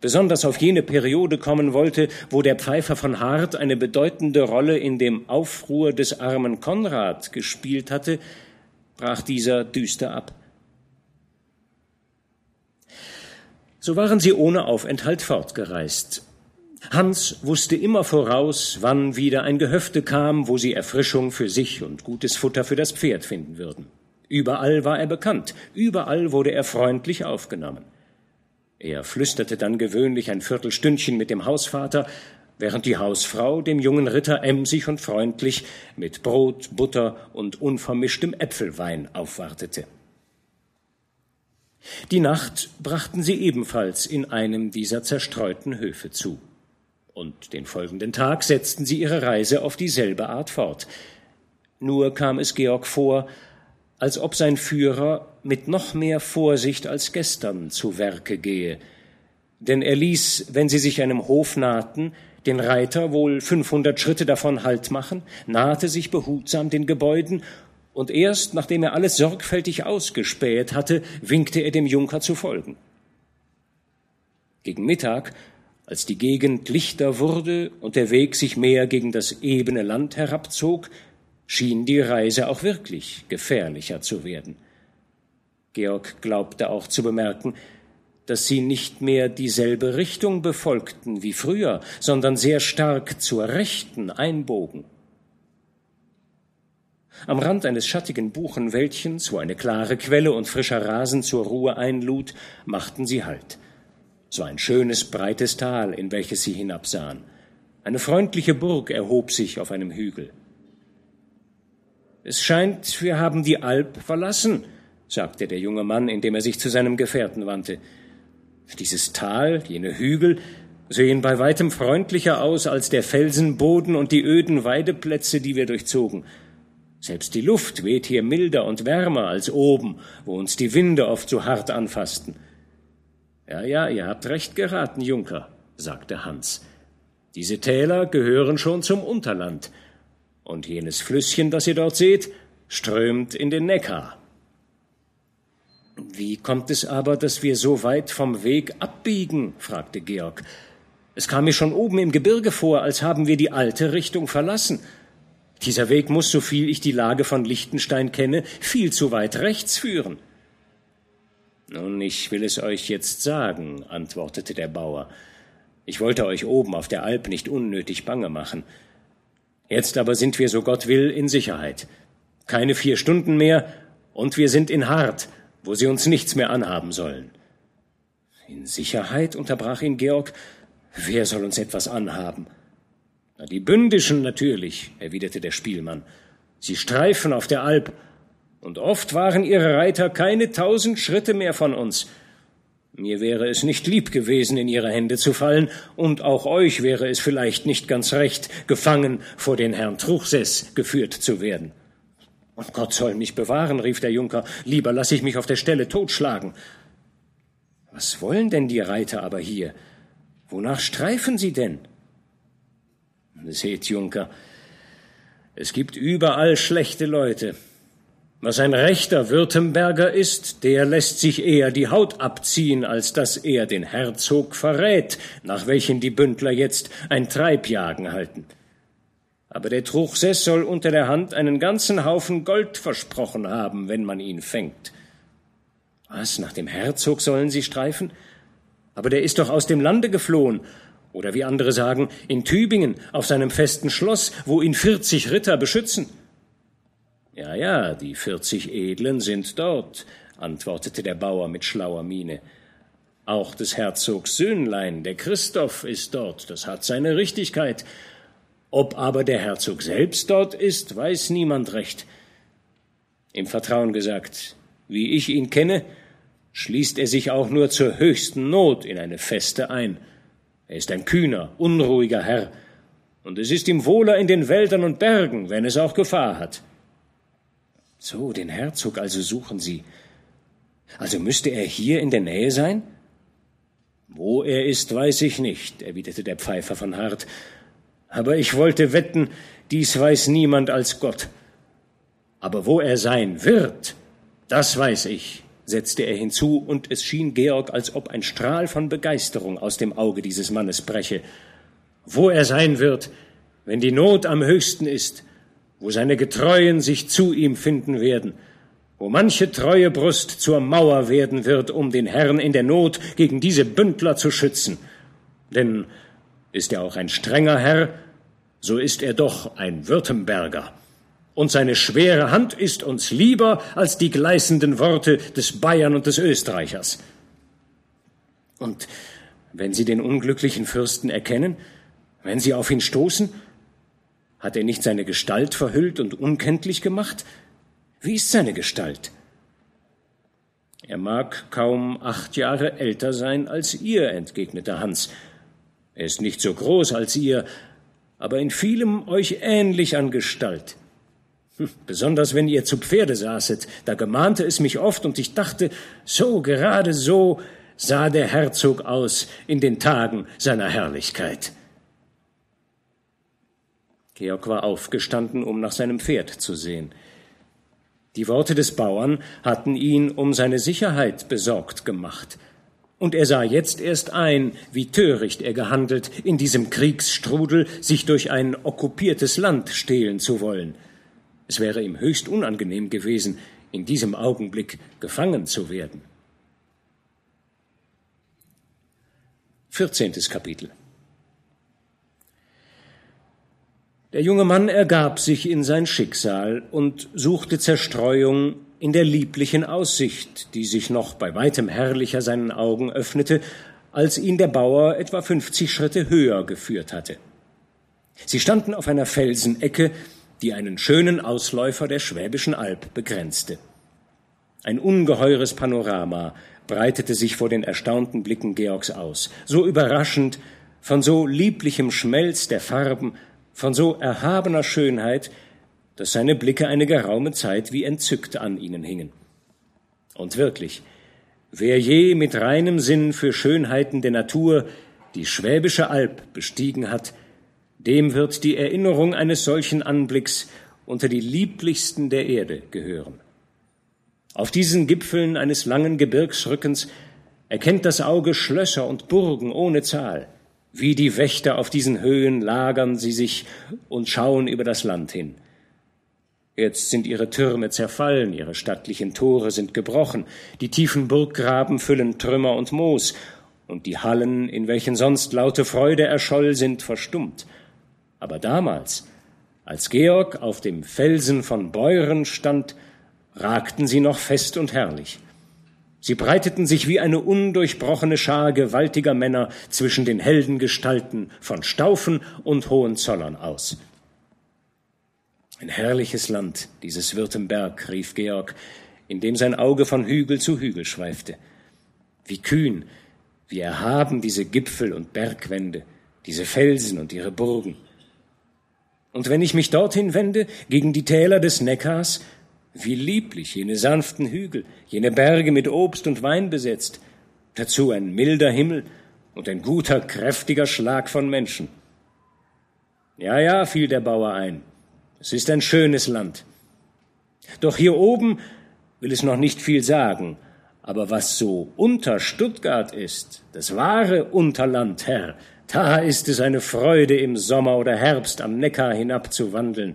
besonders auf jene Periode kommen wollte, wo der Pfeifer von Hart eine bedeutende Rolle in dem Aufruhr des armen Konrad gespielt hatte, brach dieser düster ab. So waren sie ohne Aufenthalt fortgereist. Hans wusste immer voraus, wann wieder ein Gehöfte kam, wo sie Erfrischung für sich und gutes Futter für das Pferd finden würden. Überall war er bekannt, überall wurde er freundlich aufgenommen. Er flüsterte dann gewöhnlich ein Viertelstündchen mit dem Hausvater, während die Hausfrau dem jungen Ritter emsig und freundlich mit Brot, Butter und unvermischtem Äpfelwein aufwartete. Die Nacht brachten sie ebenfalls in einem dieser zerstreuten Höfe zu. Und den folgenden Tag setzten sie ihre Reise auf dieselbe Art fort. Nur kam es Georg vor, als ob sein Führer mit noch mehr Vorsicht als gestern zu Werke gehe. Denn er ließ, wenn sie sich einem Hof nahten, den Reiter wohl fünfhundert Schritte davon Halt machen, nahte sich behutsam den Gebäuden und erst nachdem er alles sorgfältig ausgespäht hatte, winkte er dem Junker zu folgen. Gegen Mittag, als die Gegend lichter wurde und der Weg sich mehr gegen das ebene Land herabzog, schien die Reise auch wirklich gefährlicher zu werden. Georg glaubte auch zu bemerken, dass sie nicht mehr dieselbe Richtung befolgten wie früher, sondern sehr stark zur Rechten einbogen. Am Rand eines schattigen Buchenwäldchens, wo eine klare Quelle und frischer Rasen zur Ruhe einlud, machten sie Halt. So ein schönes, breites Tal, in welches sie hinabsahen. Eine freundliche Burg erhob sich auf einem Hügel. Es scheint, wir haben die Alp verlassen, sagte der junge Mann, indem er sich zu seinem Gefährten wandte. Dieses Tal, jene Hügel, sehen bei weitem freundlicher aus als der Felsenboden und die öden Weideplätze, die wir durchzogen. Selbst die Luft weht hier milder und wärmer als oben, wo uns die Winde oft so hart anfassten. Ja, ja, ihr habt recht geraten, Junker, sagte Hans. Diese Täler gehören schon zum Unterland, und jenes Flüsschen, das ihr dort seht, strömt in den Neckar. Wie kommt es aber, dass wir so weit vom Weg abbiegen? fragte Georg. Es kam mir schon oben im Gebirge vor, als haben wir die alte Richtung verlassen. Dieser Weg muss, so viel ich die Lage von Liechtenstein kenne, viel zu weit rechts führen. Nun, ich will es euch jetzt sagen, antwortete der Bauer. Ich wollte euch oben auf der Alp nicht unnötig bange machen. Jetzt aber sind wir, so Gott will, in Sicherheit. Keine vier Stunden mehr, und wir sind in Hart, wo sie uns nichts mehr anhaben sollen. In Sicherheit? unterbrach ihn Georg. Wer soll uns etwas anhaben? Na, die Bündischen natürlich, erwiderte der Spielmann. Sie streifen auf der Alp, und oft waren ihre Reiter keine tausend Schritte mehr von uns. Mir wäre es nicht lieb gewesen, in ihre Hände zu fallen, und auch euch wäre es vielleicht nicht ganz recht, gefangen vor den Herrn Truchsess geführt zu werden. Und Gott soll mich bewahren, rief der Junker, lieber lasse ich mich auf der Stelle totschlagen. Was wollen denn die Reiter aber hier? Wonach streifen sie denn? Seht, Junker, es gibt überall schlechte Leute. Was ein rechter Württemberger ist, der lässt sich eher die Haut abziehen, als dass er den Herzog verrät, nach welchen die Bündler jetzt ein Treibjagen halten. Aber der Truchsess soll unter der Hand einen ganzen Haufen Gold versprochen haben, wenn man ihn fängt. Was, nach dem Herzog sollen sie streifen? Aber der ist doch aus dem Lande geflohen oder wie andere sagen, in Tübingen auf seinem festen Schloss, wo ihn vierzig Ritter beschützen. Ja, ja, die vierzig Edlen sind dort, antwortete der Bauer mit schlauer Miene. Auch des Herzogs Söhnlein, der Christoph, ist dort, das hat seine Richtigkeit. Ob aber der Herzog selbst dort ist, weiß niemand recht. Im Vertrauen gesagt, wie ich ihn kenne, schließt er sich auch nur zur höchsten Not in eine Feste ein. Er ist ein kühner, unruhiger Herr, und es ist ihm wohler in den Wäldern und Bergen, wenn es auch Gefahr hat. So, den Herzog also suchen Sie. Also müsste er hier in der Nähe sein? Wo er ist, weiß ich nicht, erwiderte der Pfeifer von Hart. Aber ich wollte wetten, dies weiß niemand als Gott. Aber wo er sein wird, das weiß ich, setzte er hinzu, und es schien Georg, als ob ein Strahl von Begeisterung aus dem Auge dieses Mannes breche. Wo er sein wird, wenn die Not am höchsten ist, wo seine Getreuen sich zu ihm finden werden, wo manche treue Brust zur Mauer werden wird, um den Herrn in der Not gegen diese Bündler zu schützen. Denn ist er auch ein strenger Herr, so ist er doch ein Württemberger. Und seine schwere Hand ist uns lieber als die gleißenden Worte des Bayern und des Österreichers. Und wenn Sie den unglücklichen Fürsten erkennen, wenn Sie auf ihn stoßen, hat er nicht seine Gestalt verhüllt und unkenntlich gemacht? Wie ist seine Gestalt? Er mag kaum acht Jahre älter sein als ihr, entgegnete Hans. Er ist nicht so groß als ihr, aber in vielem euch ähnlich an Gestalt. Hm, besonders wenn ihr zu Pferde saßet, da gemahnte es mich oft, und ich dachte, so gerade so sah der Herzog aus in den Tagen seiner Herrlichkeit. Georg war aufgestanden, um nach seinem Pferd zu sehen. Die Worte des Bauern hatten ihn um seine Sicherheit besorgt gemacht. Und er sah jetzt erst ein, wie töricht er gehandelt, in diesem Kriegsstrudel sich durch ein okkupiertes Land stehlen zu wollen. Es wäre ihm höchst unangenehm gewesen, in diesem Augenblick gefangen zu werden. Vierzehntes Kapitel Der junge Mann ergab sich in sein Schicksal und suchte Zerstreuung in der lieblichen Aussicht, die sich noch bei weitem herrlicher seinen Augen öffnete, als ihn der Bauer etwa fünfzig Schritte höher geführt hatte. Sie standen auf einer Felsenecke, die einen schönen Ausläufer der Schwäbischen Alb begrenzte. Ein ungeheures Panorama breitete sich vor den erstaunten Blicken Georgs aus, so überraschend, von so lieblichem Schmelz der Farben, von so erhabener Schönheit, dass seine Blicke eine geraume Zeit wie entzückt an ihnen hingen. Und wirklich, wer je mit reinem Sinn für Schönheiten der Natur die Schwäbische Alb bestiegen hat, dem wird die Erinnerung eines solchen Anblicks unter die lieblichsten der Erde gehören. Auf diesen Gipfeln eines langen Gebirgsrückens erkennt das Auge Schlösser und Burgen ohne Zahl, wie die Wächter auf diesen Höhen lagern sie sich und schauen über das Land hin. Jetzt sind ihre Türme zerfallen, ihre stattlichen Tore sind gebrochen, die tiefen Burggraben füllen Trümmer und Moos, und die Hallen, in welchen sonst laute Freude erscholl, sind verstummt. Aber damals, als Georg auf dem Felsen von Beuren stand, ragten sie noch fest und herrlich. Sie breiteten sich wie eine undurchbrochene Schar gewaltiger Männer zwischen den Heldengestalten von Staufen und Hohenzollern aus. Ein herrliches Land, dieses Württemberg, rief Georg, indem sein Auge von Hügel zu Hügel schweifte. Wie kühn, wie erhaben diese Gipfel und Bergwände, diese Felsen und ihre Burgen. Und wenn ich mich dorthin wende, gegen die Täler des Neckars, wie lieblich jene sanften Hügel, jene Berge mit Obst und Wein besetzt, dazu ein milder Himmel und ein guter, kräftiger Schlag von Menschen. Ja, ja, fiel der Bauer ein, es ist ein schönes Land. Doch hier oben will es noch nicht viel sagen, aber was so unter Stuttgart ist, das wahre Unterland, Herr, da ist es eine Freude, im Sommer oder Herbst am Neckar hinabzuwandeln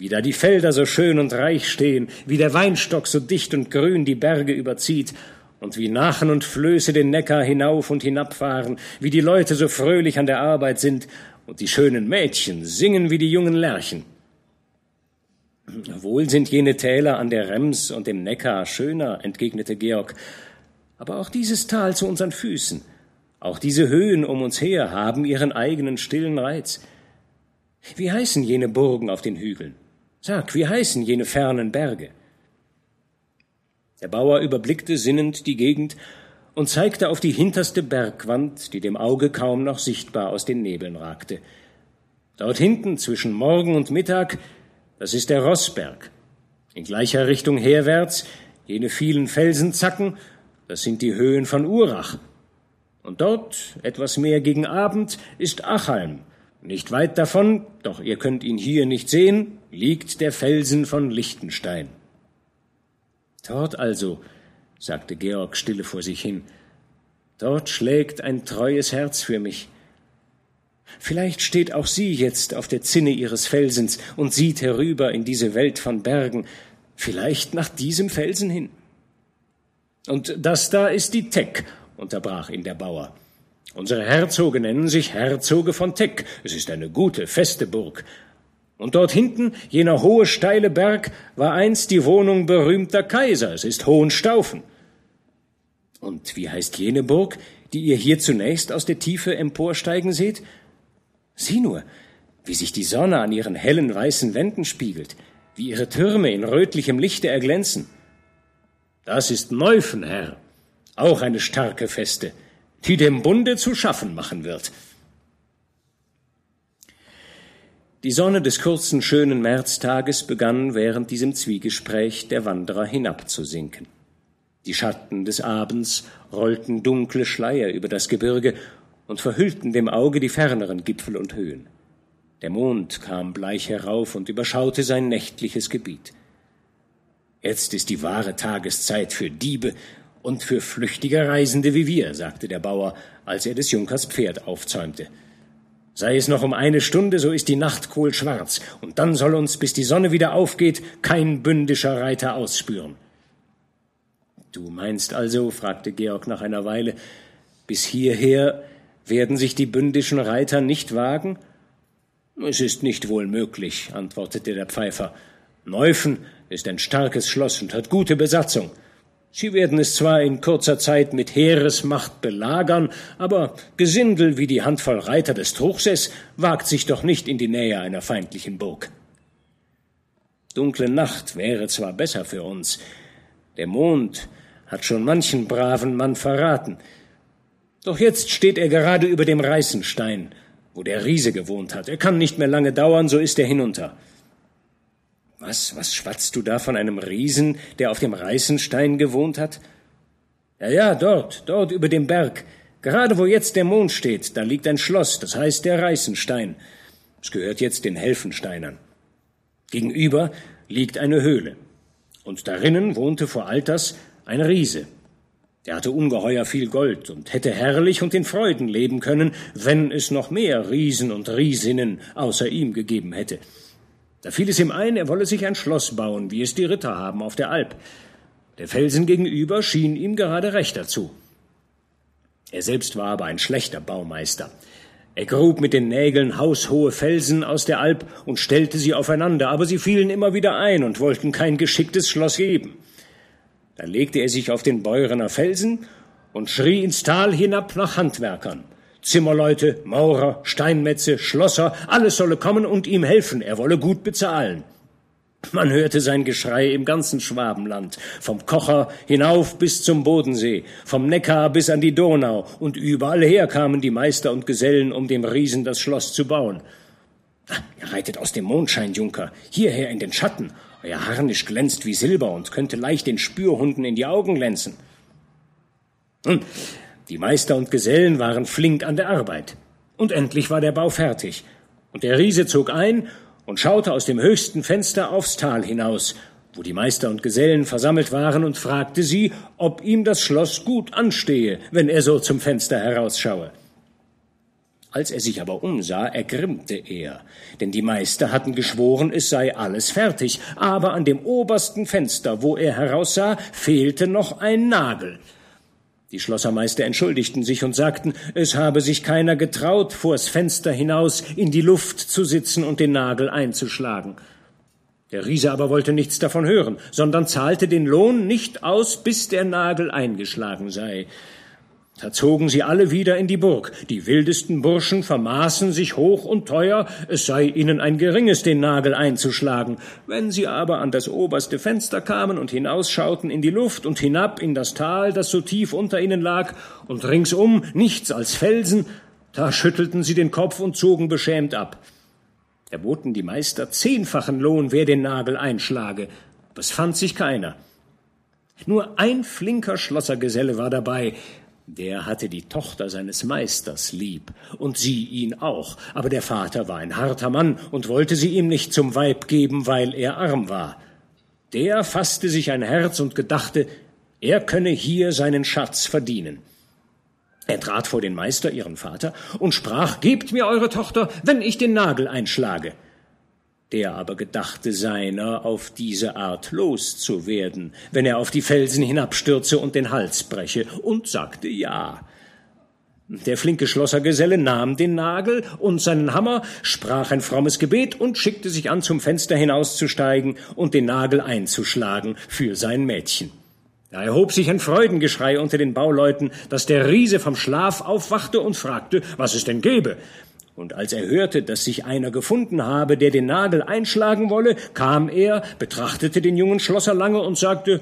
wie da die Felder so schön und reich stehen, wie der Weinstock so dicht und grün die Berge überzieht, und wie Nachen und Flöße den Neckar hinauf und hinabfahren, wie die Leute so fröhlich an der Arbeit sind, und die schönen Mädchen singen wie die jungen Lerchen. Wohl sind jene Täler an der Rems und dem Neckar schöner, entgegnete Georg, aber auch dieses Tal zu unseren Füßen, auch diese Höhen um uns her haben ihren eigenen stillen Reiz. Wie heißen jene Burgen auf den Hügeln? Sag, wie heißen jene fernen Berge? Der Bauer überblickte sinnend die Gegend und zeigte auf die hinterste Bergwand, die dem Auge kaum noch sichtbar aus den Nebeln ragte. Dort hinten zwischen Morgen und Mittag, das ist der Rossberg. In gleicher Richtung herwärts, Jene vielen Felsenzacken, das sind die Höhen von Urach. Und dort, etwas mehr gegen Abend, ist Achalm. Nicht weit davon, doch ihr könnt ihn hier nicht sehen, liegt der Felsen von Liechtenstein. Dort also, sagte Georg stille vor sich hin, dort schlägt ein treues Herz für mich. Vielleicht steht auch sie jetzt auf der Zinne ihres Felsens und sieht herüber in diese Welt von Bergen, vielleicht nach diesem Felsen hin. Und das da ist die Teck, unterbrach ihn der Bauer. Unsere Herzoge nennen sich Herzoge von Teck. Es ist eine gute, feste Burg. Und dort hinten, jener hohe, steile Berg, war einst die Wohnung berühmter Kaiser. Es ist Hohenstaufen. Und wie heißt jene Burg, die ihr hier zunächst aus der Tiefe emporsteigen seht? Sieh nur, wie sich die Sonne an ihren hellen weißen Wänden spiegelt, wie ihre Türme in rötlichem Lichte erglänzen. Das ist Neufen, Herr, auch eine starke Feste die dem Bunde zu schaffen machen wird. Die Sonne des kurzen, schönen Märztages begann während diesem Zwiegespräch der Wanderer hinabzusinken. Die Schatten des Abends rollten dunkle Schleier über das Gebirge und verhüllten dem Auge die ferneren Gipfel und Höhen. Der Mond kam bleich herauf und überschaute sein nächtliches Gebiet. Jetzt ist die wahre Tageszeit für Diebe und für flüchtige Reisende wie wir, sagte der Bauer, als er des Junkers Pferd aufzäumte. Sei es noch um eine Stunde, so ist die Nacht kohlschwarz, und dann soll uns, bis die Sonne wieder aufgeht, kein bündischer Reiter ausspüren. Du meinst also, fragte Georg nach einer Weile, bis hierher werden sich die bündischen Reiter nicht wagen? Es ist nicht wohl möglich, antwortete der Pfeifer. Neufen ist ein starkes Schloss und hat gute Besatzung. Sie werden es zwar in kurzer Zeit mit Heeresmacht belagern, aber Gesindel wie die Handvoll Reiter des Truchsess wagt sich doch nicht in die Nähe einer feindlichen Burg. Dunkle Nacht wäre zwar besser für uns, der Mond hat schon manchen braven Mann verraten, doch jetzt steht er gerade über dem Reißenstein, wo der Riese gewohnt hat. Er kann nicht mehr lange dauern, so ist er hinunter. Was, was schwatzt du da von einem Riesen, der auf dem Reißenstein gewohnt hat? Ja, ja, dort, dort über dem Berg. Gerade wo jetzt der Mond steht, da liegt ein Schloss, das heißt der Reißenstein. Es gehört jetzt den Helfensteinern. Gegenüber liegt eine Höhle. Und darinnen wohnte vor Alters ein Riese. Der hatte ungeheuer viel Gold und hätte herrlich und in Freuden leben können, wenn es noch mehr Riesen und Riesinnen außer ihm gegeben hätte. Da fiel es ihm ein, er wolle sich ein Schloss bauen, wie es die Ritter haben auf der Alp. Der Felsen gegenüber schien ihm gerade recht dazu. Er selbst war aber ein schlechter Baumeister. Er grub mit den Nägeln haushohe Felsen aus der Alp und stellte sie aufeinander, aber sie fielen immer wieder ein und wollten kein geschicktes Schloss geben. Da legte er sich auf den Beurener Felsen und schrie ins Tal hinab nach Handwerkern. Zimmerleute, Maurer, Steinmetze, Schlosser, alles solle kommen und ihm helfen, er wolle gut bezahlen. Man hörte sein Geschrei im ganzen Schwabenland, vom Kocher hinauf bis zum Bodensee, vom Neckar bis an die Donau, und überall her kamen die Meister und Gesellen, um dem Riesen das Schloss zu bauen. Ah, ihr reitet aus dem Mondschein, Junker, hierher in den Schatten. Euer Harnisch glänzt wie Silber und könnte leicht den Spürhunden in die Augen glänzen. Hm, die Meister und Gesellen waren flink an der Arbeit. Und endlich war der Bau fertig. Und der Riese zog ein und schaute aus dem höchsten Fenster aufs Tal hinaus, wo die Meister und Gesellen versammelt waren, und fragte sie, ob ihm das Schloss gut anstehe, wenn er so zum Fenster herausschaue. Als er sich aber umsah, ergrimmte er, denn die Meister hatten geschworen, es sei alles fertig, aber an dem obersten Fenster, wo er heraussah, fehlte noch ein Nagel. Die Schlossermeister entschuldigten sich und sagten, es habe sich keiner getraut, vors Fenster hinaus in die Luft zu sitzen und den Nagel einzuschlagen. Der Riese aber wollte nichts davon hören, sondern zahlte den Lohn nicht aus, bis der Nagel eingeschlagen sei. Da zogen sie alle wieder in die Burg. Die wildesten Burschen vermaßen sich hoch und teuer, es sei ihnen ein geringes, den Nagel einzuschlagen. Wenn sie aber an das oberste Fenster kamen und hinausschauten in die Luft und hinab in das Tal, das so tief unter ihnen lag, und ringsum nichts als Felsen, da schüttelten sie den Kopf und zogen beschämt ab. Erboten die Meister zehnfachen Lohn, wer den Nagel einschlage, es fand sich keiner. Nur ein flinker Schlossergeselle war dabei, der hatte die Tochter seines Meisters lieb, und sie ihn auch, aber der Vater war ein harter Mann und wollte sie ihm nicht zum Weib geben, weil er arm war. Der fasste sich ein Herz und gedachte, er könne hier seinen Schatz verdienen. Er trat vor den Meister, ihren Vater, und sprach, Gebt mir eure Tochter, wenn ich den Nagel einschlage. Der aber gedachte seiner, auf diese Art loszuwerden, wenn er auf die Felsen hinabstürze und den Hals breche, und sagte ja. Der flinke Schlossergeselle nahm den Nagel und seinen Hammer, sprach ein frommes Gebet und schickte sich an, zum Fenster hinauszusteigen und den Nagel einzuschlagen für sein Mädchen. Da erhob sich ein Freudengeschrei unter den Bauleuten, dass der Riese vom Schlaf aufwachte und fragte, was es denn gebe. Und als er hörte, dass sich einer gefunden habe, der den Nagel einschlagen wolle, kam er, betrachtete den jungen Schlosser lange und sagte,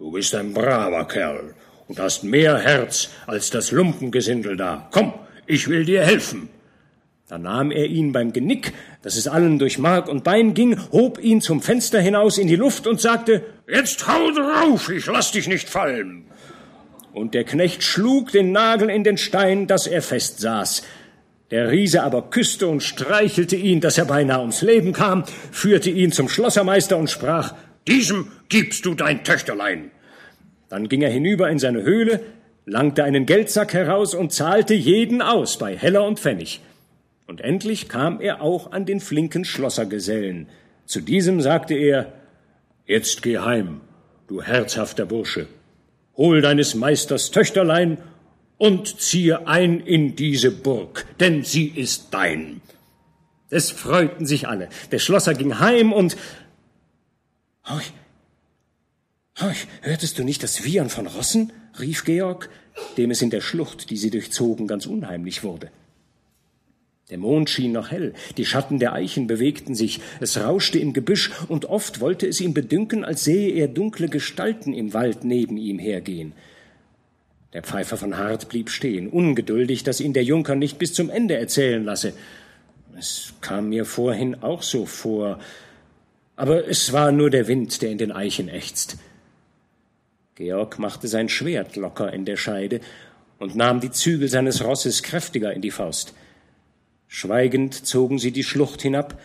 Du bist ein braver Kerl und hast mehr Herz als das Lumpengesindel da. Komm, ich will dir helfen. Da nahm er ihn beim Genick, dass es allen durch Mark und Bein ging, hob ihn zum Fenster hinaus in die Luft und sagte, Jetzt hau drauf, ich lass dich nicht fallen. Und der Knecht schlug den Nagel in den Stein, dass er fest saß. Der Riese aber küsste und streichelte ihn, dass er beinahe ums Leben kam, führte ihn zum Schlossermeister und sprach, Diesem gibst du dein Töchterlein. Dann ging er hinüber in seine Höhle, langte einen Geldsack heraus und zahlte jeden aus bei Heller und Pfennig. Und endlich kam er auch an den flinken Schlossergesellen. Zu diesem sagte er, Jetzt geh heim, du herzhafter Bursche. Hol deines Meisters Töchterlein und ziehe ein in diese Burg, denn sie ist dein. Es freuten sich alle. Der Schlosser ging heim und Horch, horch, hörtest du nicht das Wiehern von Rossen? rief Georg, dem es in der Schlucht, die sie durchzogen, ganz unheimlich wurde. Der Mond schien noch hell, die Schatten der Eichen bewegten sich, es rauschte im Gebüsch, und oft wollte es ihm bedünken, als sähe er dunkle Gestalten im Wald neben ihm hergehen. Der Pfeifer von Hart blieb stehen, ungeduldig, dass ihn der Junker nicht bis zum Ende erzählen lasse. Es kam mir vorhin auch so vor, aber es war nur der Wind, der in den Eichen ächzt. Georg machte sein Schwert locker in der Scheide und nahm die Zügel seines Rosses kräftiger in die Faust. Schweigend zogen sie die Schlucht hinab,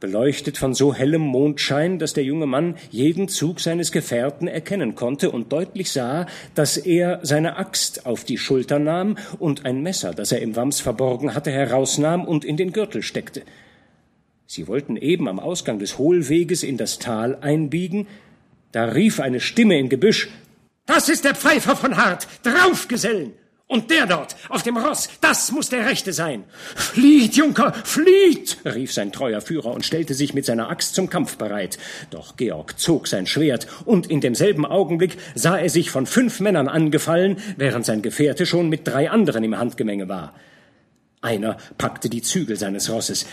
beleuchtet von so hellem Mondschein, dass der junge Mann jeden Zug seines Gefährten erkennen konnte und deutlich sah, dass er seine Axt auf die Schulter nahm und ein Messer, das er im Wams verborgen hatte, herausnahm und in den Gürtel steckte. Sie wollten eben am Ausgang des Hohlweges in das Tal einbiegen, da rief eine Stimme im Gebüsch Das ist der Pfeifer von Hart. Drauf, Gesellen. Und der dort, auf dem Ross, das muss der Rechte sein. Flieht, Junker, flieht! rief sein treuer Führer und stellte sich mit seiner Axt zum Kampf bereit. Doch Georg zog sein Schwert, und in demselben Augenblick sah er sich von fünf Männern angefallen, während sein Gefährte schon mit drei anderen im Handgemenge war. Einer packte die Zügel seines Rosses,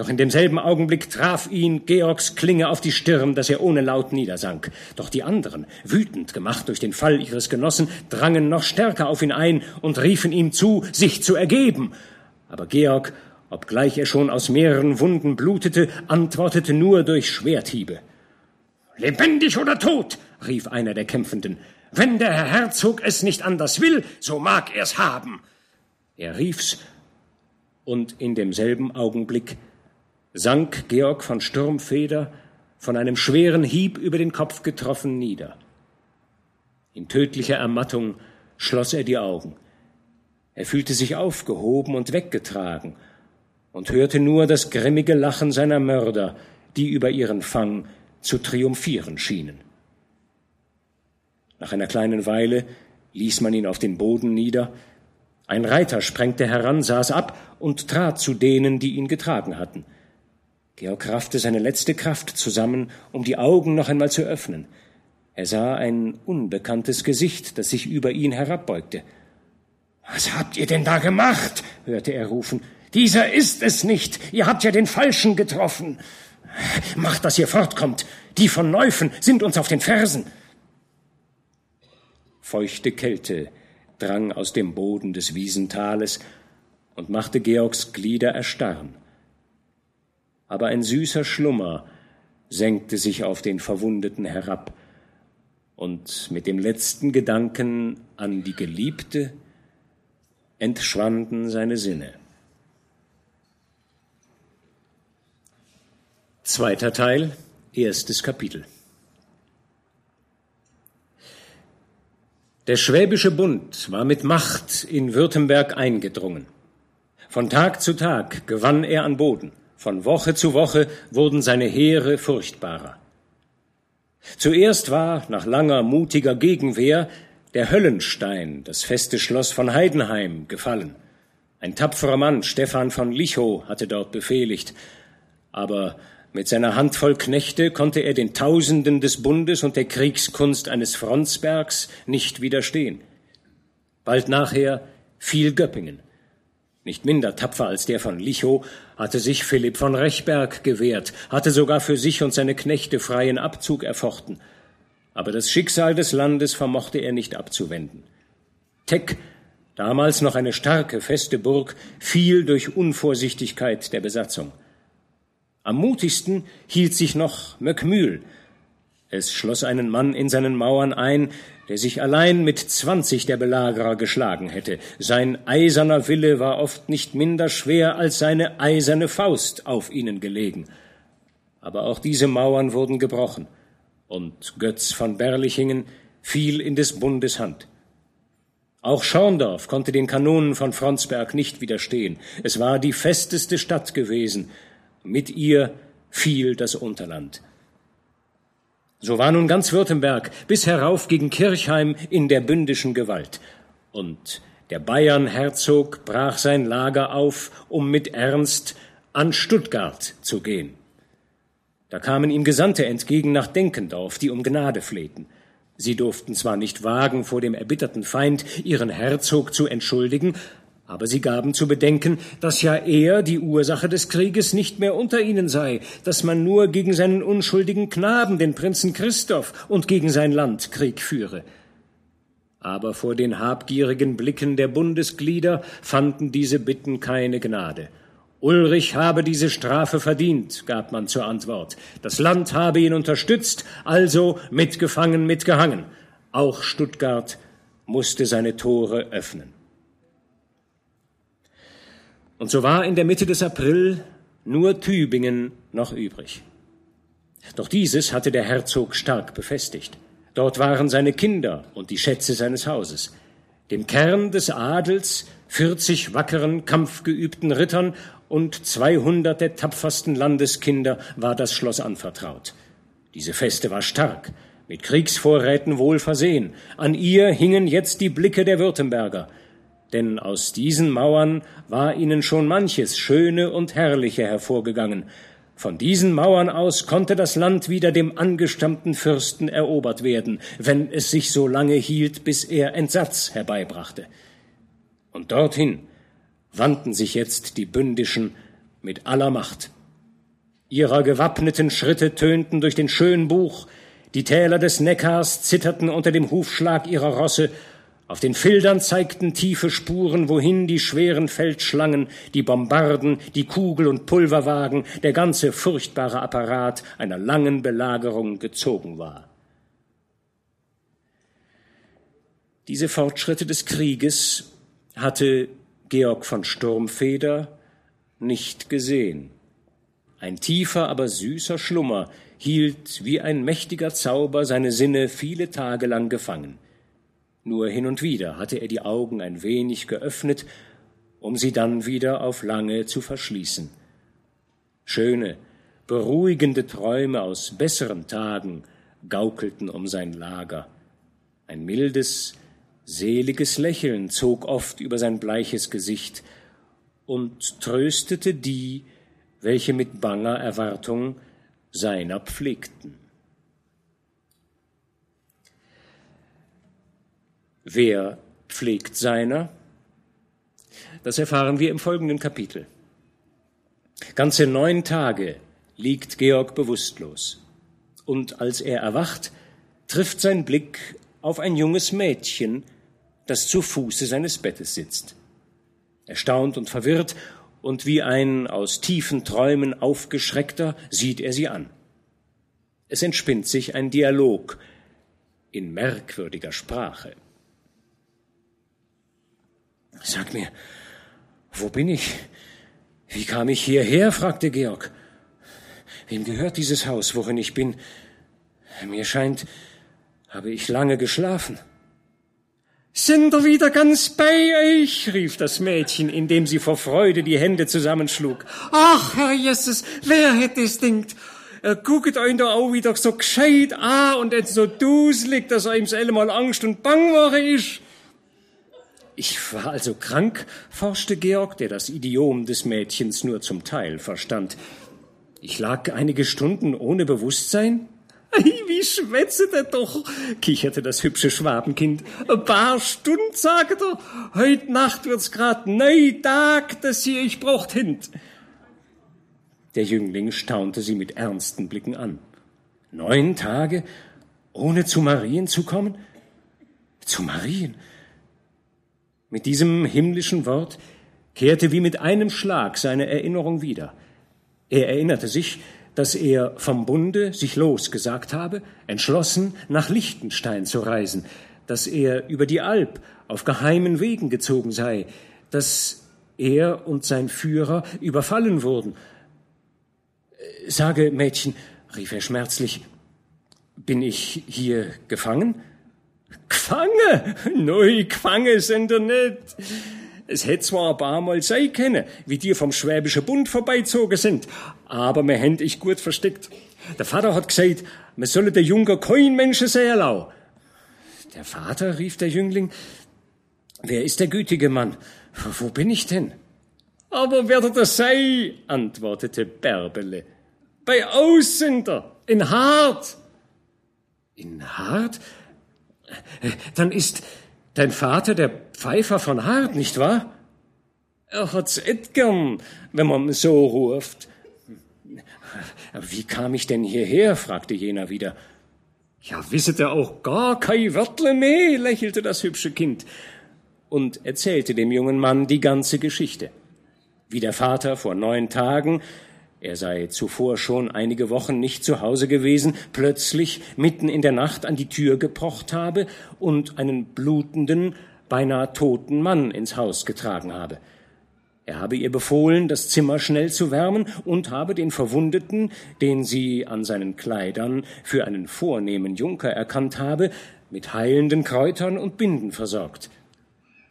doch in demselben Augenblick traf ihn Georgs Klinge auf die Stirn, dass er ohne Laut niedersank. Doch die anderen, wütend gemacht durch den Fall ihres Genossen, drangen noch stärker auf ihn ein und riefen ihm zu, sich zu ergeben. Aber Georg, obgleich er schon aus mehreren Wunden blutete, antwortete nur durch Schwerthiebe. Lebendig oder tot? rief einer der Kämpfenden. Wenn der Herr Herzog es nicht anders will, so mag er's haben. Er rief's, und in demselben Augenblick sank Georg von Sturmfeder von einem schweren Hieb über den Kopf getroffen nieder. In tödlicher Ermattung schloss er die Augen. Er fühlte sich aufgehoben und weggetragen und hörte nur das grimmige Lachen seiner Mörder, die über ihren Fang zu triumphieren schienen. Nach einer kleinen Weile ließ man ihn auf den Boden nieder. Ein Reiter sprengte heran, saß ab und trat zu denen, die ihn getragen hatten. Georg raffte seine letzte Kraft zusammen, um die Augen noch einmal zu öffnen. Er sah ein unbekanntes Gesicht, das sich über ihn herabbeugte. Was habt ihr denn da gemacht? hörte er rufen. Dieser ist es nicht. Ihr habt ja den Falschen getroffen. Macht, dass ihr fortkommt. Die von Neufen sind uns auf den Fersen. Feuchte Kälte drang aus dem Boden des Wiesentales und machte Georgs Glieder erstarren aber ein süßer Schlummer senkte sich auf den Verwundeten herab, und mit dem letzten Gedanken an die Geliebte entschwanden seine Sinne. Zweiter Teil, erstes Kapitel. Der Schwäbische Bund war mit Macht in Württemberg eingedrungen. Von Tag zu Tag gewann er an Boden, von Woche zu Woche wurden seine Heere furchtbarer. Zuerst war, nach langer mutiger Gegenwehr, der Höllenstein, das feste Schloss von Heidenheim, gefallen. Ein tapferer Mann, Stephan von Lichow, hatte dort befehligt. Aber mit seiner Handvoll Knechte konnte er den Tausenden des Bundes und der Kriegskunst eines Fronsbergs nicht widerstehen. Bald nachher fiel Göppingen. Nicht minder tapfer als der von Lichow hatte sich Philipp von Rechberg gewehrt, hatte sogar für sich und seine Knechte freien Abzug erfochten. Aber das Schicksal des Landes vermochte er nicht abzuwenden. Teck, damals noch eine starke, feste Burg, fiel durch Unvorsichtigkeit der Besatzung. Am mutigsten hielt sich noch Möckmühl. Es schloss einen Mann in seinen Mauern ein, der sich allein mit zwanzig der Belagerer geschlagen hätte. Sein eiserner Wille war oft nicht minder schwer als seine eiserne Faust auf ihnen gelegen. Aber auch diese Mauern wurden gebrochen, und Götz von Berlichingen fiel in des Bundes Hand. Auch Schorndorf konnte den Kanonen von Fronsberg nicht widerstehen. Es war die festeste Stadt gewesen, mit ihr fiel das Unterland. So war nun ganz Württemberg bis herauf gegen Kirchheim in der bündischen Gewalt. Und der Bayernherzog brach sein Lager auf, um mit Ernst an Stuttgart zu gehen. Da kamen ihm Gesandte entgegen nach Denkendorf, die um Gnade flehten. Sie durften zwar nicht wagen, vor dem erbitterten Feind ihren Herzog zu entschuldigen, aber sie gaben zu bedenken, dass ja er die Ursache des Krieges nicht mehr unter ihnen sei, dass man nur gegen seinen unschuldigen Knaben, den Prinzen Christoph, und gegen sein Land Krieg führe. Aber vor den habgierigen Blicken der Bundesglieder fanden diese Bitten keine Gnade. Ulrich habe diese Strafe verdient, gab man zur Antwort. Das Land habe ihn unterstützt, also mitgefangen, mitgehangen. Auch Stuttgart musste seine Tore öffnen. Und so war in der Mitte des April nur Tübingen noch übrig. Doch dieses hatte der Herzog stark befestigt. Dort waren seine Kinder und die Schätze seines Hauses. Dem Kern des Adels, vierzig wackeren, kampfgeübten Rittern und zweihundert der tapfersten Landeskinder war das Schloss anvertraut. Diese Feste war stark, mit Kriegsvorräten wohl versehen. An ihr hingen jetzt die Blicke der Württemberger denn aus diesen Mauern war ihnen schon manches Schöne und Herrliche hervorgegangen. Von diesen Mauern aus konnte das Land wieder dem angestammten Fürsten erobert werden, wenn es sich so lange hielt, bis er Entsatz herbeibrachte. Und dorthin wandten sich jetzt die Bündischen mit aller Macht. Ihrer gewappneten Schritte tönten durch den Schönbuch, die Täler des Neckars zitterten unter dem Hufschlag ihrer Rosse, auf den Fildern zeigten tiefe Spuren, wohin die schweren Feldschlangen, die Bombarden, die Kugel- und Pulverwagen, der ganze furchtbare Apparat einer langen Belagerung gezogen war. Diese Fortschritte des Krieges hatte Georg von Sturmfeder nicht gesehen. Ein tiefer, aber süßer Schlummer hielt wie ein mächtiger Zauber seine Sinne viele Tage lang gefangen. Nur hin und wieder hatte er die Augen ein wenig geöffnet, um sie dann wieder auf lange zu verschließen. Schöne, beruhigende Träume aus besseren Tagen gaukelten um sein Lager. Ein mildes, seliges Lächeln zog oft über sein bleiches Gesicht und tröstete die, welche mit banger Erwartung seiner pflegten. Wer pflegt seiner? Das erfahren wir im folgenden Kapitel. Ganze neun Tage liegt Georg bewusstlos. Und als er erwacht, trifft sein Blick auf ein junges Mädchen, das zu Fuße seines Bettes sitzt. Erstaunt und verwirrt und wie ein aus tiefen Träumen aufgeschreckter sieht er sie an. Es entspinnt sich ein Dialog, in merkwürdiger Sprache. Sag mir, wo bin ich? Wie kam ich hierher? fragte Georg. Wem gehört dieses Haus, worin ich bin? Mir scheint, habe ich lange geschlafen. Sind wir wieder ganz bei euch? rief das Mädchen, indem sie vor Freude die Hände zusammenschlug. Ach, Herr Jesus, wer hätte es denkt? Er guckt euch da auch wieder so gescheit an und jetzt so duselig, dass er ihm selber mal Angst und Bang war ist. Ich war also krank, forschte Georg, der das Idiom des Mädchens nur zum Teil verstand. Ich lag einige Stunden ohne Bewusstsein? Wie schwätzt er doch, kicherte das hübsche Schwabenkind. Ein paar Stunden, sagt er. Heut Nacht wird's grad neu Tag, dass sie ich braucht hint. Der Jüngling staunte sie mit ernsten Blicken an. Neun Tage, ohne zu Marien zu kommen? Zu Marien? Mit diesem himmlischen Wort kehrte wie mit einem Schlag seine Erinnerung wieder. Er erinnerte sich, dass er vom Bunde sich losgesagt habe, entschlossen nach Liechtenstein zu reisen, dass er über die Alp auf geheimen Wegen gezogen sei, dass er und sein Führer überfallen wurden. Sage, Mädchen, rief er schmerzlich, bin ich hier gefangen? Gefangen? Neu, gefangen sind er nicht. Es hätte zwar ein paar Mal sein können, wie die vom Schwäbischen Bund vorbeizogen sind, aber mir händ ich gut versteckt. Der Vater hat gesagt, man solle der Junge kein Menschen sehen lau. Der Vater, rief der Jüngling, wer ist der gütige Mann? Wo bin ich denn? Aber wer das sei, antwortete Bärbele. Bei Aus sind er, in Hart. In Hart? Dann ist dein Vater der Pfeifer von Hart, nicht wahr? Er hat's et gern, wenn man so ruft. Wie kam ich denn hierher? fragte jener wieder. Ja, wisset er auch gar kein Wörtle mehr, lächelte das hübsche Kind und erzählte dem jungen Mann die ganze Geschichte. Wie der Vater vor neun Tagen er sei zuvor schon einige Wochen nicht zu Hause gewesen, plötzlich mitten in der Nacht an die Tür gepocht habe und einen blutenden, beinahe toten Mann ins Haus getragen habe. Er habe ihr befohlen, das Zimmer schnell zu wärmen und habe den Verwundeten, den sie an seinen Kleidern für einen vornehmen Junker erkannt habe, mit heilenden Kräutern und Binden versorgt.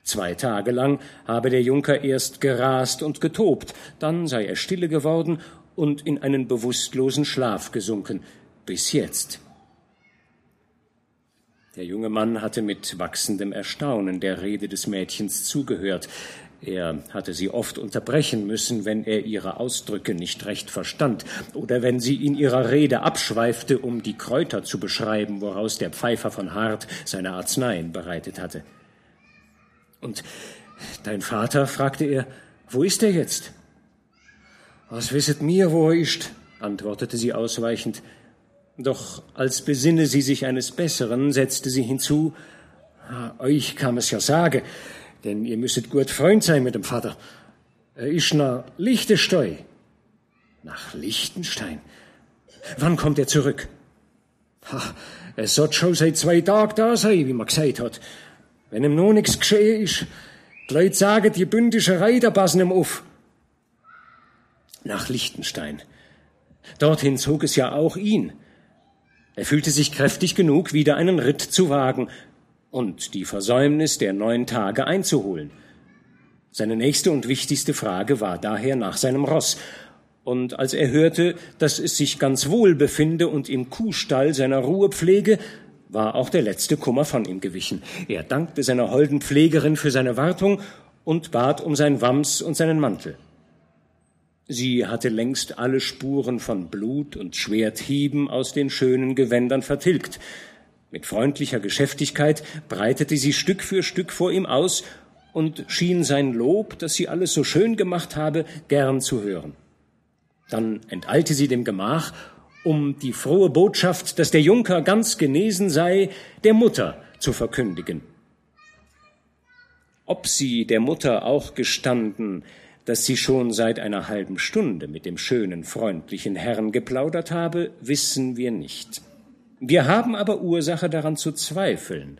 Zwei Tage lang habe der Junker erst gerast und getobt, dann sei er stille geworden und in einen bewusstlosen Schlaf gesunken, bis jetzt. Der junge Mann hatte mit wachsendem Erstaunen der Rede des Mädchens zugehört. Er hatte sie oft unterbrechen müssen, wenn er ihre Ausdrücke nicht recht verstand oder wenn sie in ihrer Rede abschweifte, um die Kräuter zu beschreiben, woraus der Pfeifer von Hart seine Arzneien bereitet hatte. Und dein Vater, fragte er, wo ist er jetzt? Was wisset mir, wo er ist? antwortete sie ausweichend. Doch als besinne sie sich eines Besseren, setzte sie hinzu, ah, euch kann es ja sagen, denn ihr müsstet gut Freund sein mit dem Vater. Er ist nach Liechtenstein. Nach Liechtenstein? Wann kommt er zurück? Ha, er sollte schon seit zwei Tagen da sein, wie man gesagt hat. Wenn ihm noch nichts geschehen ist, die Leute sagen, die bündische Reiter passen ihm auf nach Liechtenstein. Dorthin zog es ja auch ihn. Er fühlte sich kräftig genug, wieder einen Ritt zu wagen und die Versäumnis der neun Tage einzuholen. Seine nächste und wichtigste Frage war daher nach seinem Ross, und als er hörte, dass es sich ganz wohl befinde und im Kuhstall seiner Ruhe pflege, war auch der letzte Kummer von ihm gewichen. Er dankte seiner holden Pflegerin für seine Wartung und bat um sein Wams und seinen Mantel. Sie hatte längst alle Spuren von Blut und Schwerthieben aus den schönen Gewändern vertilgt. Mit freundlicher Geschäftigkeit breitete sie Stück für Stück vor ihm aus und schien sein Lob, dass sie alles so schön gemacht habe, gern zu hören. Dann enteilte sie dem Gemach, um die frohe Botschaft, dass der Junker ganz genesen sei, der Mutter zu verkündigen. Ob sie der Mutter auch gestanden, dass sie schon seit einer halben Stunde mit dem schönen, freundlichen Herrn geplaudert habe, wissen wir nicht. Wir haben aber Ursache daran zu zweifeln,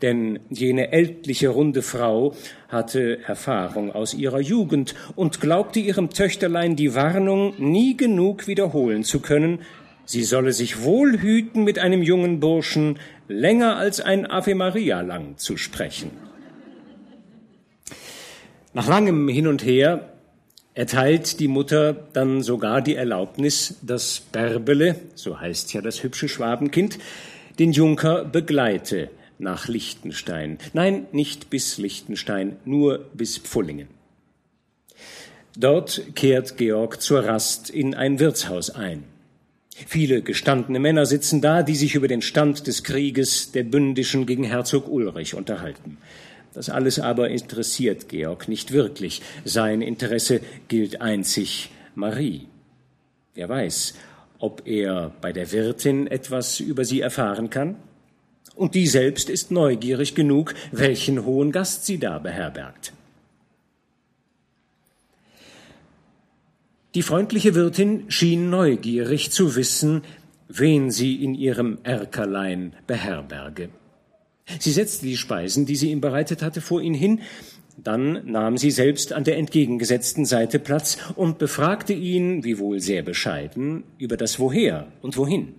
denn jene ältliche runde Frau hatte Erfahrung aus ihrer Jugend und glaubte ihrem Töchterlein die Warnung nie genug wiederholen zu können, sie solle sich wohl hüten, mit einem jungen Burschen länger als ein Ave Maria lang zu sprechen. Nach langem Hin und Her erteilt die Mutter dann sogar die Erlaubnis, dass Bärbele, so heißt ja das hübsche Schwabenkind, den Junker begleite nach Liechtenstein. Nein, nicht bis Liechtenstein, nur bis Pfullingen. Dort kehrt Georg zur Rast in ein Wirtshaus ein. Viele gestandene Männer sitzen da, die sich über den Stand des Krieges der Bündischen gegen Herzog Ulrich unterhalten. Das alles aber interessiert Georg nicht wirklich. Sein Interesse gilt einzig Marie. Wer weiß, ob er bei der Wirtin etwas über sie erfahren kann? Und die selbst ist neugierig genug, welchen hohen Gast sie da beherbergt. Die freundliche Wirtin schien neugierig zu wissen, wen sie in ihrem Erkerlein beherberge. Sie setzte die Speisen, die sie ihm bereitet hatte, vor ihn hin, dann nahm sie selbst an der entgegengesetzten Seite Platz und befragte ihn, wiewohl sehr bescheiden, über das Woher und Wohin.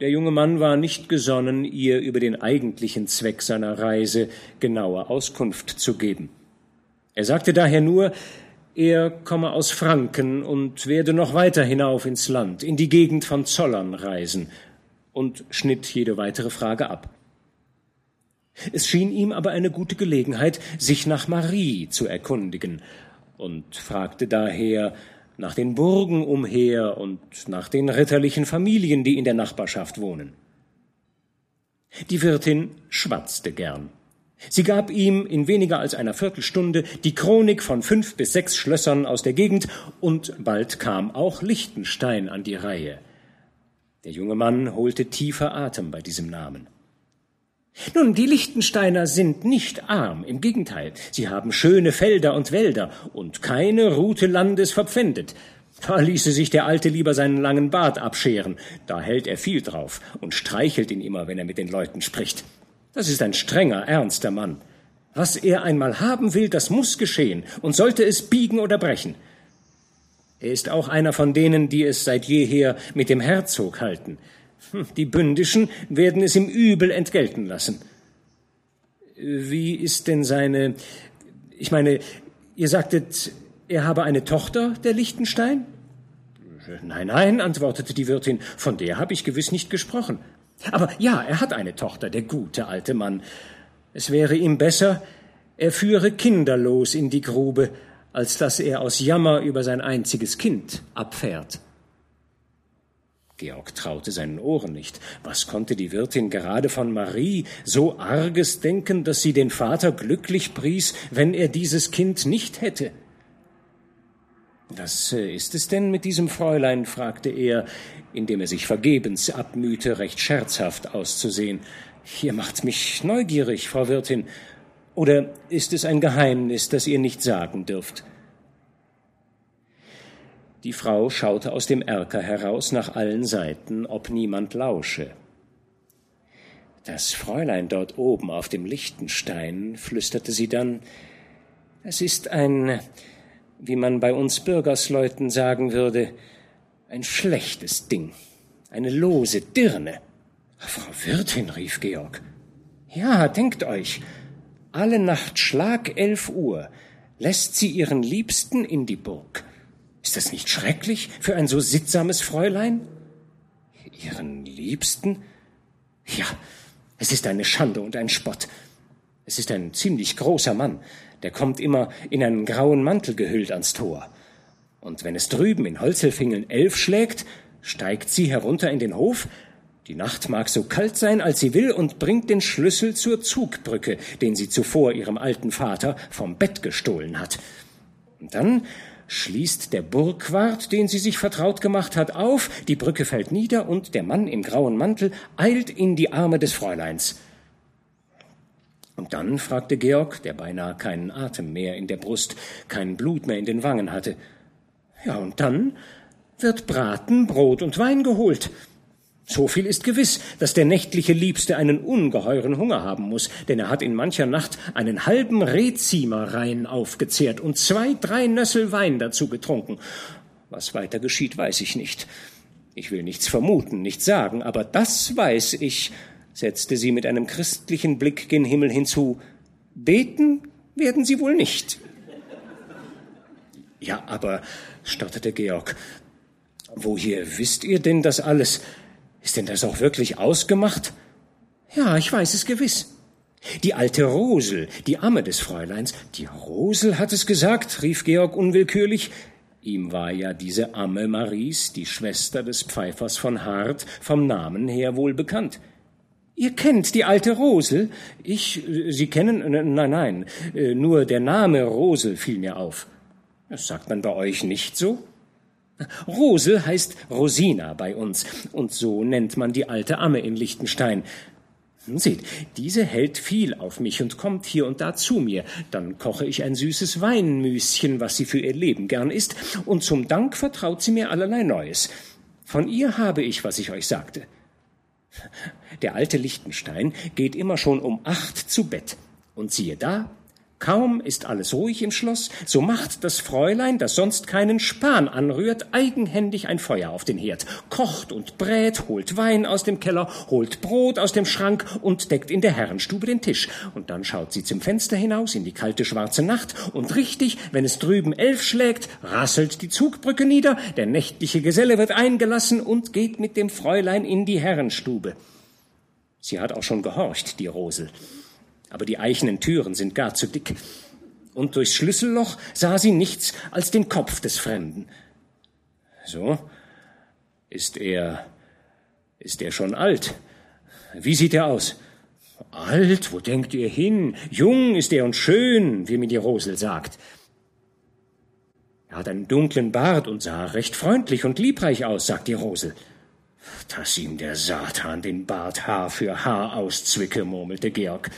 Der junge Mann war nicht gesonnen, ihr über den eigentlichen Zweck seiner Reise genaue Auskunft zu geben. Er sagte daher nur, er komme aus Franken und werde noch weiter hinauf ins Land, in die Gegend von Zollern reisen, und schnitt jede weitere Frage ab. Es schien ihm aber eine gute Gelegenheit, sich nach Marie zu erkundigen, und fragte daher nach den Burgen umher und nach den ritterlichen Familien, die in der Nachbarschaft wohnen. Die Wirtin schwatzte gern. Sie gab ihm in weniger als einer Viertelstunde die Chronik von fünf bis sechs Schlössern aus der Gegend, und bald kam auch Liechtenstein an die Reihe. Der junge Mann holte tiefer Atem bei diesem Namen. Nun, die Lichtensteiner sind nicht arm, im Gegenteil, sie haben schöne Felder und Wälder und keine Rute Landes verpfändet. Da ließe sich der Alte lieber seinen langen Bart abscheren, da hält er viel drauf und streichelt ihn immer, wenn er mit den Leuten spricht. Das ist ein strenger, ernster Mann. Was er einmal haben will, das muss geschehen, und sollte es biegen oder brechen. Er ist auch einer von denen, die es seit jeher mit dem Herzog halten. Hm, die Bündischen werden es ihm übel entgelten lassen. Wie ist denn seine. Ich meine, ihr sagtet, er habe eine Tochter, der Lichtenstein? Nein, nein, antwortete die Wirtin, von der habe ich gewiss nicht gesprochen. Aber ja, er hat eine Tochter, der gute alte Mann. Es wäre ihm besser, er führe kinderlos in die Grube, als dass er aus Jammer über sein einziges Kind abfährt. Georg traute seinen Ohren nicht. Was konnte die Wirtin gerade von Marie so arges denken, dass sie den Vater glücklich pries, wenn er dieses Kind nicht hätte? Was äh, ist es denn mit diesem Fräulein? fragte er, indem er sich vergebens abmühte, recht scherzhaft auszusehen. Ihr macht mich neugierig, Frau Wirtin. Oder ist es ein Geheimnis, das ihr nicht sagen dürft? Die Frau schaute aus dem Erker heraus nach allen Seiten, ob niemand lausche. Das Fräulein dort oben auf dem Lichtenstein, flüsterte sie dann, es ist ein, wie man bei uns Bürgersleuten sagen würde, ein schlechtes Ding, eine lose Dirne. Frau Wirtin, rief Georg. Ja, denkt euch, alle Nacht Schlag elf Uhr lässt sie ihren Liebsten in die Burg. Ist das nicht schrecklich für ein so sittsames Fräulein? Ihren Liebsten? Ja, es ist eine Schande und ein Spott. Es ist ein ziemlich großer Mann, der kommt immer in einen grauen Mantel gehüllt ans Tor. Und wenn es drüben in Holzelfingeln elf schlägt, steigt sie herunter in den Hof, die Nacht mag so kalt sein, als sie will, und bringt den Schlüssel zur Zugbrücke, den sie zuvor ihrem alten Vater vom Bett gestohlen hat. Und dann schließt der Burgwart, den sie sich vertraut gemacht hat, auf, die Brücke fällt nieder und der Mann im grauen Mantel eilt in die Arme des Fräuleins. Und dann fragte Georg, der beinahe keinen Atem mehr in der Brust, kein Blut mehr in den Wangen hatte. Ja, und dann wird Braten, Brot und Wein geholt. So viel ist gewiss, dass der nächtliche Liebste einen ungeheuren Hunger haben muss, denn er hat in mancher Nacht einen halben Rehziemer rein aufgezehrt und zwei, drei Nössel Wein dazu getrunken. Was weiter geschieht, weiß ich nicht. Ich will nichts vermuten, nichts sagen, aber das weiß ich, setzte sie mit einem christlichen Blick gen Himmel hinzu. Beten werden Sie wohl nicht. Ja, aber, stotterte Georg, woher wisst ihr denn das alles? Ist denn das auch wirklich ausgemacht? Ja, ich weiß es gewiss. Die alte Rosel, die Amme des Fräuleins, die Rosel hat es gesagt, rief Georg unwillkürlich. Ihm war ja diese Amme Maries, die Schwester des Pfeifers von Hart, vom Namen her wohl bekannt. Ihr kennt die alte Rosel? Ich, Sie kennen, nein, nein, nur der Name Rosel fiel mir auf. Das sagt man bei euch nicht so? Rosel heißt Rosina bei uns, und so nennt man die alte Amme in Liechtenstein. Seht, diese hält viel auf mich und kommt hier und da zu mir. Dann koche ich ein süßes Weinmüschen, was sie für ihr Leben gern isst, und zum Dank vertraut sie mir allerlei Neues. Von ihr habe ich, was ich euch sagte. Der alte Liechtenstein geht immer schon um acht zu Bett. Und siehe da, Kaum ist alles ruhig im Schloss, so macht das Fräulein, das sonst keinen Span anrührt, eigenhändig ein Feuer auf den Herd, kocht und brät, holt Wein aus dem Keller, holt Brot aus dem Schrank und deckt in der Herrenstube den Tisch. Und dann schaut sie zum Fenster hinaus in die kalte schwarze Nacht und richtig, wenn es drüben elf schlägt, rasselt die Zugbrücke nieder, der nächtliche Geselle wird eingelassen und geht mit dem Fräulein in die Herrenstube. Sie hat auch schon gehorcht, die Rosel aber die eichenen Türen sind gar zu dick. Und durchs Schlüsselloch sah sie nichts als den Kopf des Fremden. So, ist er, ist er schon alt? Wie sieht er aus? Alt, wo denkt ihr hin? Jung ist er und schön, wie mir die Rosel sagt. Er hat einen dunklen Bart und sah recht freundlich und liebreich aus, sagt die Rosel. Dass ihm der Satan den Bart Haar für Haar auszwicke, murmelte Georg.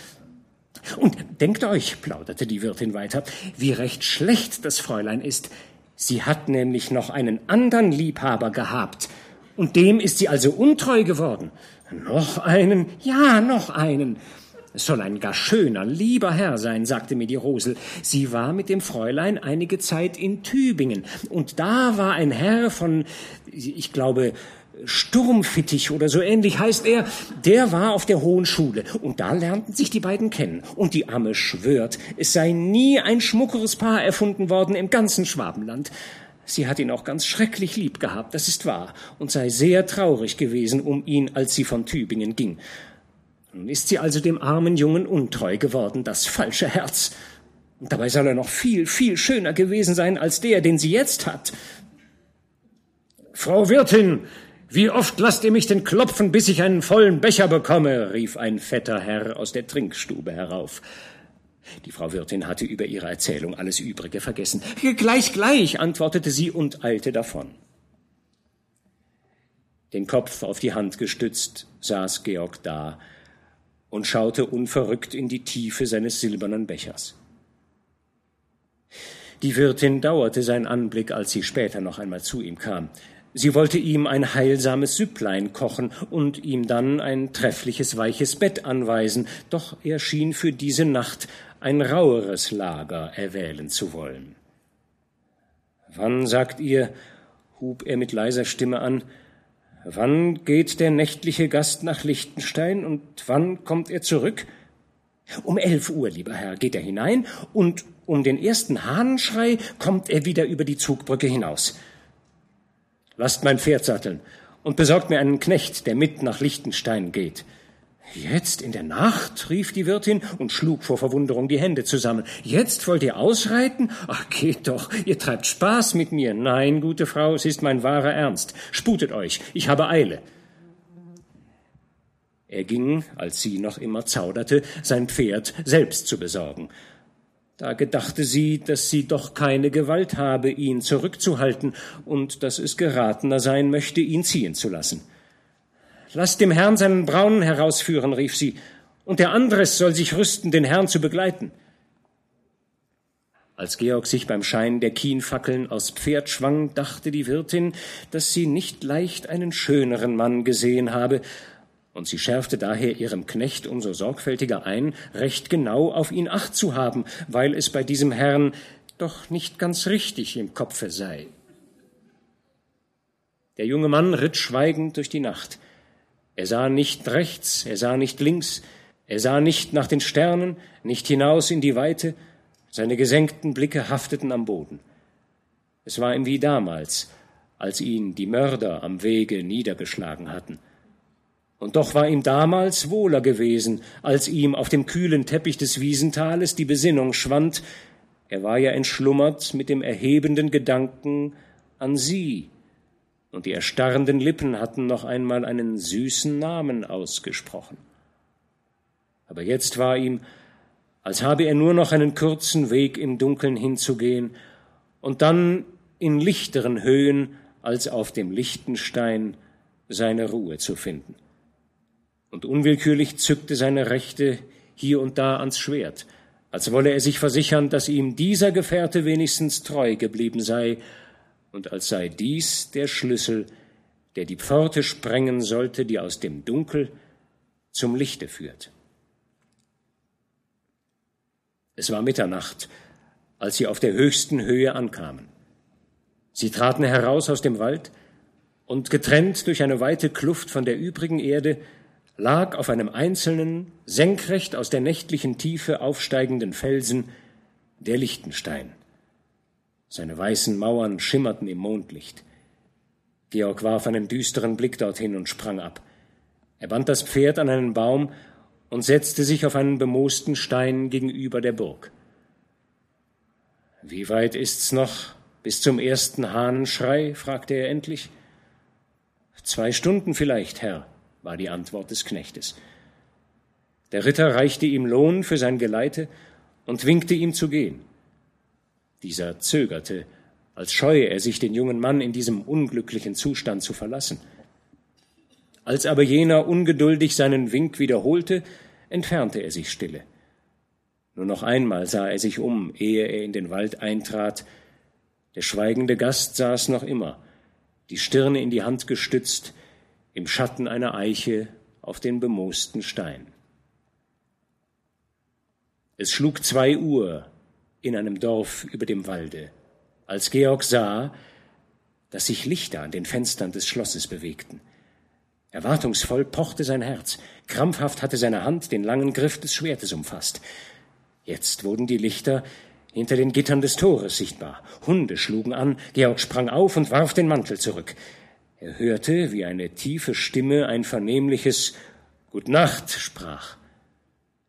Und denkt euch, plauderte die Wirtin weiter, wie recht schlecht das Fräulein ist. Sie hat nämlich noch einen anderen Liebhaber gehabt, und dem ist sie also untreu geworden. Noch einen? Ja, noch einen. Es soll ein gar schöner, lieber Herr sein, sagte mir die Rosel. Sie war mit dem Fräulein einige Zeit in Tübingen, und da war ein Herr von, ich glaube, Sturmfittich oder so ähnlich heißt er, der war auf der Hohen Schule und da lernten sich die beiden kennen. Und die Amme schwört, es sei nie ein schmuckeres Paar erfunden worden im ganzen Schwabenland. Sie hat ihn auch ganz schrecklich lieb gehabt, das ist wahr, und sei sehr traurig gewesen um ihn, als sie von Tübingen ging. Nun ist sie also dem armen Jungen untreu geworden, das falsche Herz. Und dabei soll er noch viel, viel schöner gewesen sein als der, den sie jetzt hat. Frau Wirtin, wie oft lasst ihr mich denn klopfen, bis ich einen vollen Becher bekomme? rief ein fetter Herr aus der Trinkstube herauf. Die Frau Wirtin hatte über ihre Erzählung alles Übrige vergessen. Gleich, gleich, antwortete sie und eilte davon. Den Kopf auf die Hand gestützt, saß Georg da und schaute unverrückt in die Tiefe seines silbernen Bechers. Die Wirtin dauerte sein Anblick, als sie später noch einmal zu ihm kam. Sie wollte ihm ein heilsames Süpplein kochen und ihm dann ein treffliches weiches Bett anweisen, doch er schien für diese Nacht ein raueres Lager erwählen zu wollen. Wann, sagt ihr, hub er mit leiser Stimme an, wann geht der nächtliche Gast nach Liechtenstein und wann kommt er zurück? Um elf Uhr, lieber Herr, geht er hinein und um den ersten Hahnenschrei kommt er wieder über die Zugbrücke hinaus. Lasst mein Pferd satteln und besorgt mir einen Knecht, der mit nach Liechtenstein geht. Jetzt in der Nacht? rief die Wirtin und schlug vor Verwunderung die Hände zusammen. Jetzt wollt ihr ausreiten? Ach, geht doch, ihr treibt Spaß mit mir. Nein, gute Frau, es ist mein wahrer Ernst. Sputet euch, ich habe Eile. Er ging, als sie noch immer zauderte, sein Pferd selbst zu besorgen. Da gedachte sie, dass sie doch keine Gewalt habe, ihn zurückzuhalten und dass es geratener sein möchte, ihn ziehen zu lassen. Lass dem Herrn seinen Braunen herausführen, rief sie, und der Andres soll sich rüsten, den Herrn zu begleiten. Als Georg sich beim Schein der Kienfackeln aufs Pferd schwang, dachte die Wirtin, dass sie nicht leicht einen schöneren Mann gesehen habe, und sie schärfte daher ihrem Knecht umso sorgfältiger ein, recht genau auf ihn acht zu haben, weil es bei diesem Herrn doch nicht ganz richtig im Kopfe sei. Der junge Mann ritt schweigend durch die Nacht. Er sah nicht rechts, er sah nicht links, er sah nicht nach den Sternen, nicht hinaus in die Weite, seine gesenkten Blicke hafteten am Boden. Es war ihm wie damals, als ihn die Mörder am Wege niedergeschlagen hatten. Und doch war ihm damals wohler gewesen, als ihm auf dem kühlen Teppich des Wiesentales die Besinnung schwand, er war ja entschlummert mit dem erhebenden Gedanken an sie, und die erstarrenden Lippen hatten noch einmal einen süßen Namen ausgesprochen. Aber jetzt war ihm, als habe er nur noch einen kurzen Weg im Dunkeln hinzugehen und dann in lichteren Höhen als auf dem lichten Stein seine Ruhe zu finden. Und unwillkürlich zückte seine Rechte hier und da ans Schwert, als wolle er sich versichern, dass ihm dieser Gefährte wenigstens treu geblieben sei, und als sei dies der Schlüssel, der die Pforte sprengen sollte, die aus dem Dunkel zum Lichte führt. Es war Mitternacht, als sie auf der höchsten Höhe ankamen. Sie traten heraus aus dem Wald, und getrennt durch eine weite Kluft von der übrigen Erde lag auf einem einzelnen, senkrecht aus der nächtlichen Tiefe aufsteigenden Felsen der Lichtenstein. Seine weißen Mauern schimmerten im Mondlicht. Georg warf einen düsteren Blick dorthin und sprang ab. Er band das Pferd an einen Baum und setzte sich auf einen bemoosten Stein gegenüber der Burg. Wie weit ist's noch bis zum ersten Hahnenschrei? fragte er endlich. Zwei Stunden vielleicht, Herr, war die Antwort des Knechtes. Der Ritter reichte ihm Lohn für sein Geleite und winkte ihm zu gehen. Dieser zögerte, als scheue er sich, den jungen Mann in diesem unglücklichen Zustand zu verlassen. Als aber jener ungeduldig seinen Wink wiederholte, entfernte er sich stille. Nur noch einmal sah er sich um, ehe er in den Wald eintrat. Der schweigende Gast saß noch immer, die Stirne in die Hand gestützt, im Schatten einer Eiche auf den bemoosten Stein. Es schlug zwei Uhr in einem Dorf über dem Walde, als Georg sah, dass sich Lichter an den Fenstern des Schlosses bewegten. Erwartungsvoll pochte sein Herz. Krampfhaft hatte seine Hand den langen Griff des Schwertes umfasst. Jetzt wurden die Lichter hinter den Gittern des Tores sichtbar. Hunde schlugen an. Georg sprang auf und warf den Mantel zurück. Er hörte, wie eine tiefe Stimme ein vernehmliches Gut Nacht sprach.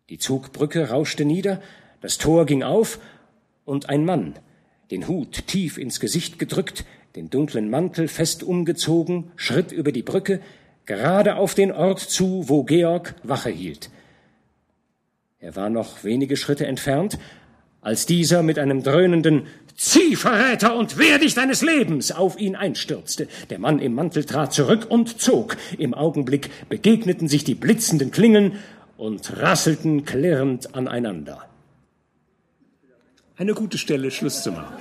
Die Zugbrücke rauschte nieder, das Tor ging auf, und ein Mann, den Hut tief ins Gesicht gedrückt, den dunklen Mantel fest umgezogen, schritt über die Brücke, gerade auf den Ort zu, wo Georg Wache hielt. Er war noch wenige Schritte entfernt, als dieser mit einem dröhnenden Zieh, Verräter, und wehr dich deines Lebens auf ihn einstürzte. Der Mann im Mantel trat zurück und zog. Im Augenblick begegneten sich die blitzenden Klingen und rasselten klirrend aneinander. Eine gute Stelle, Schluss zu machen.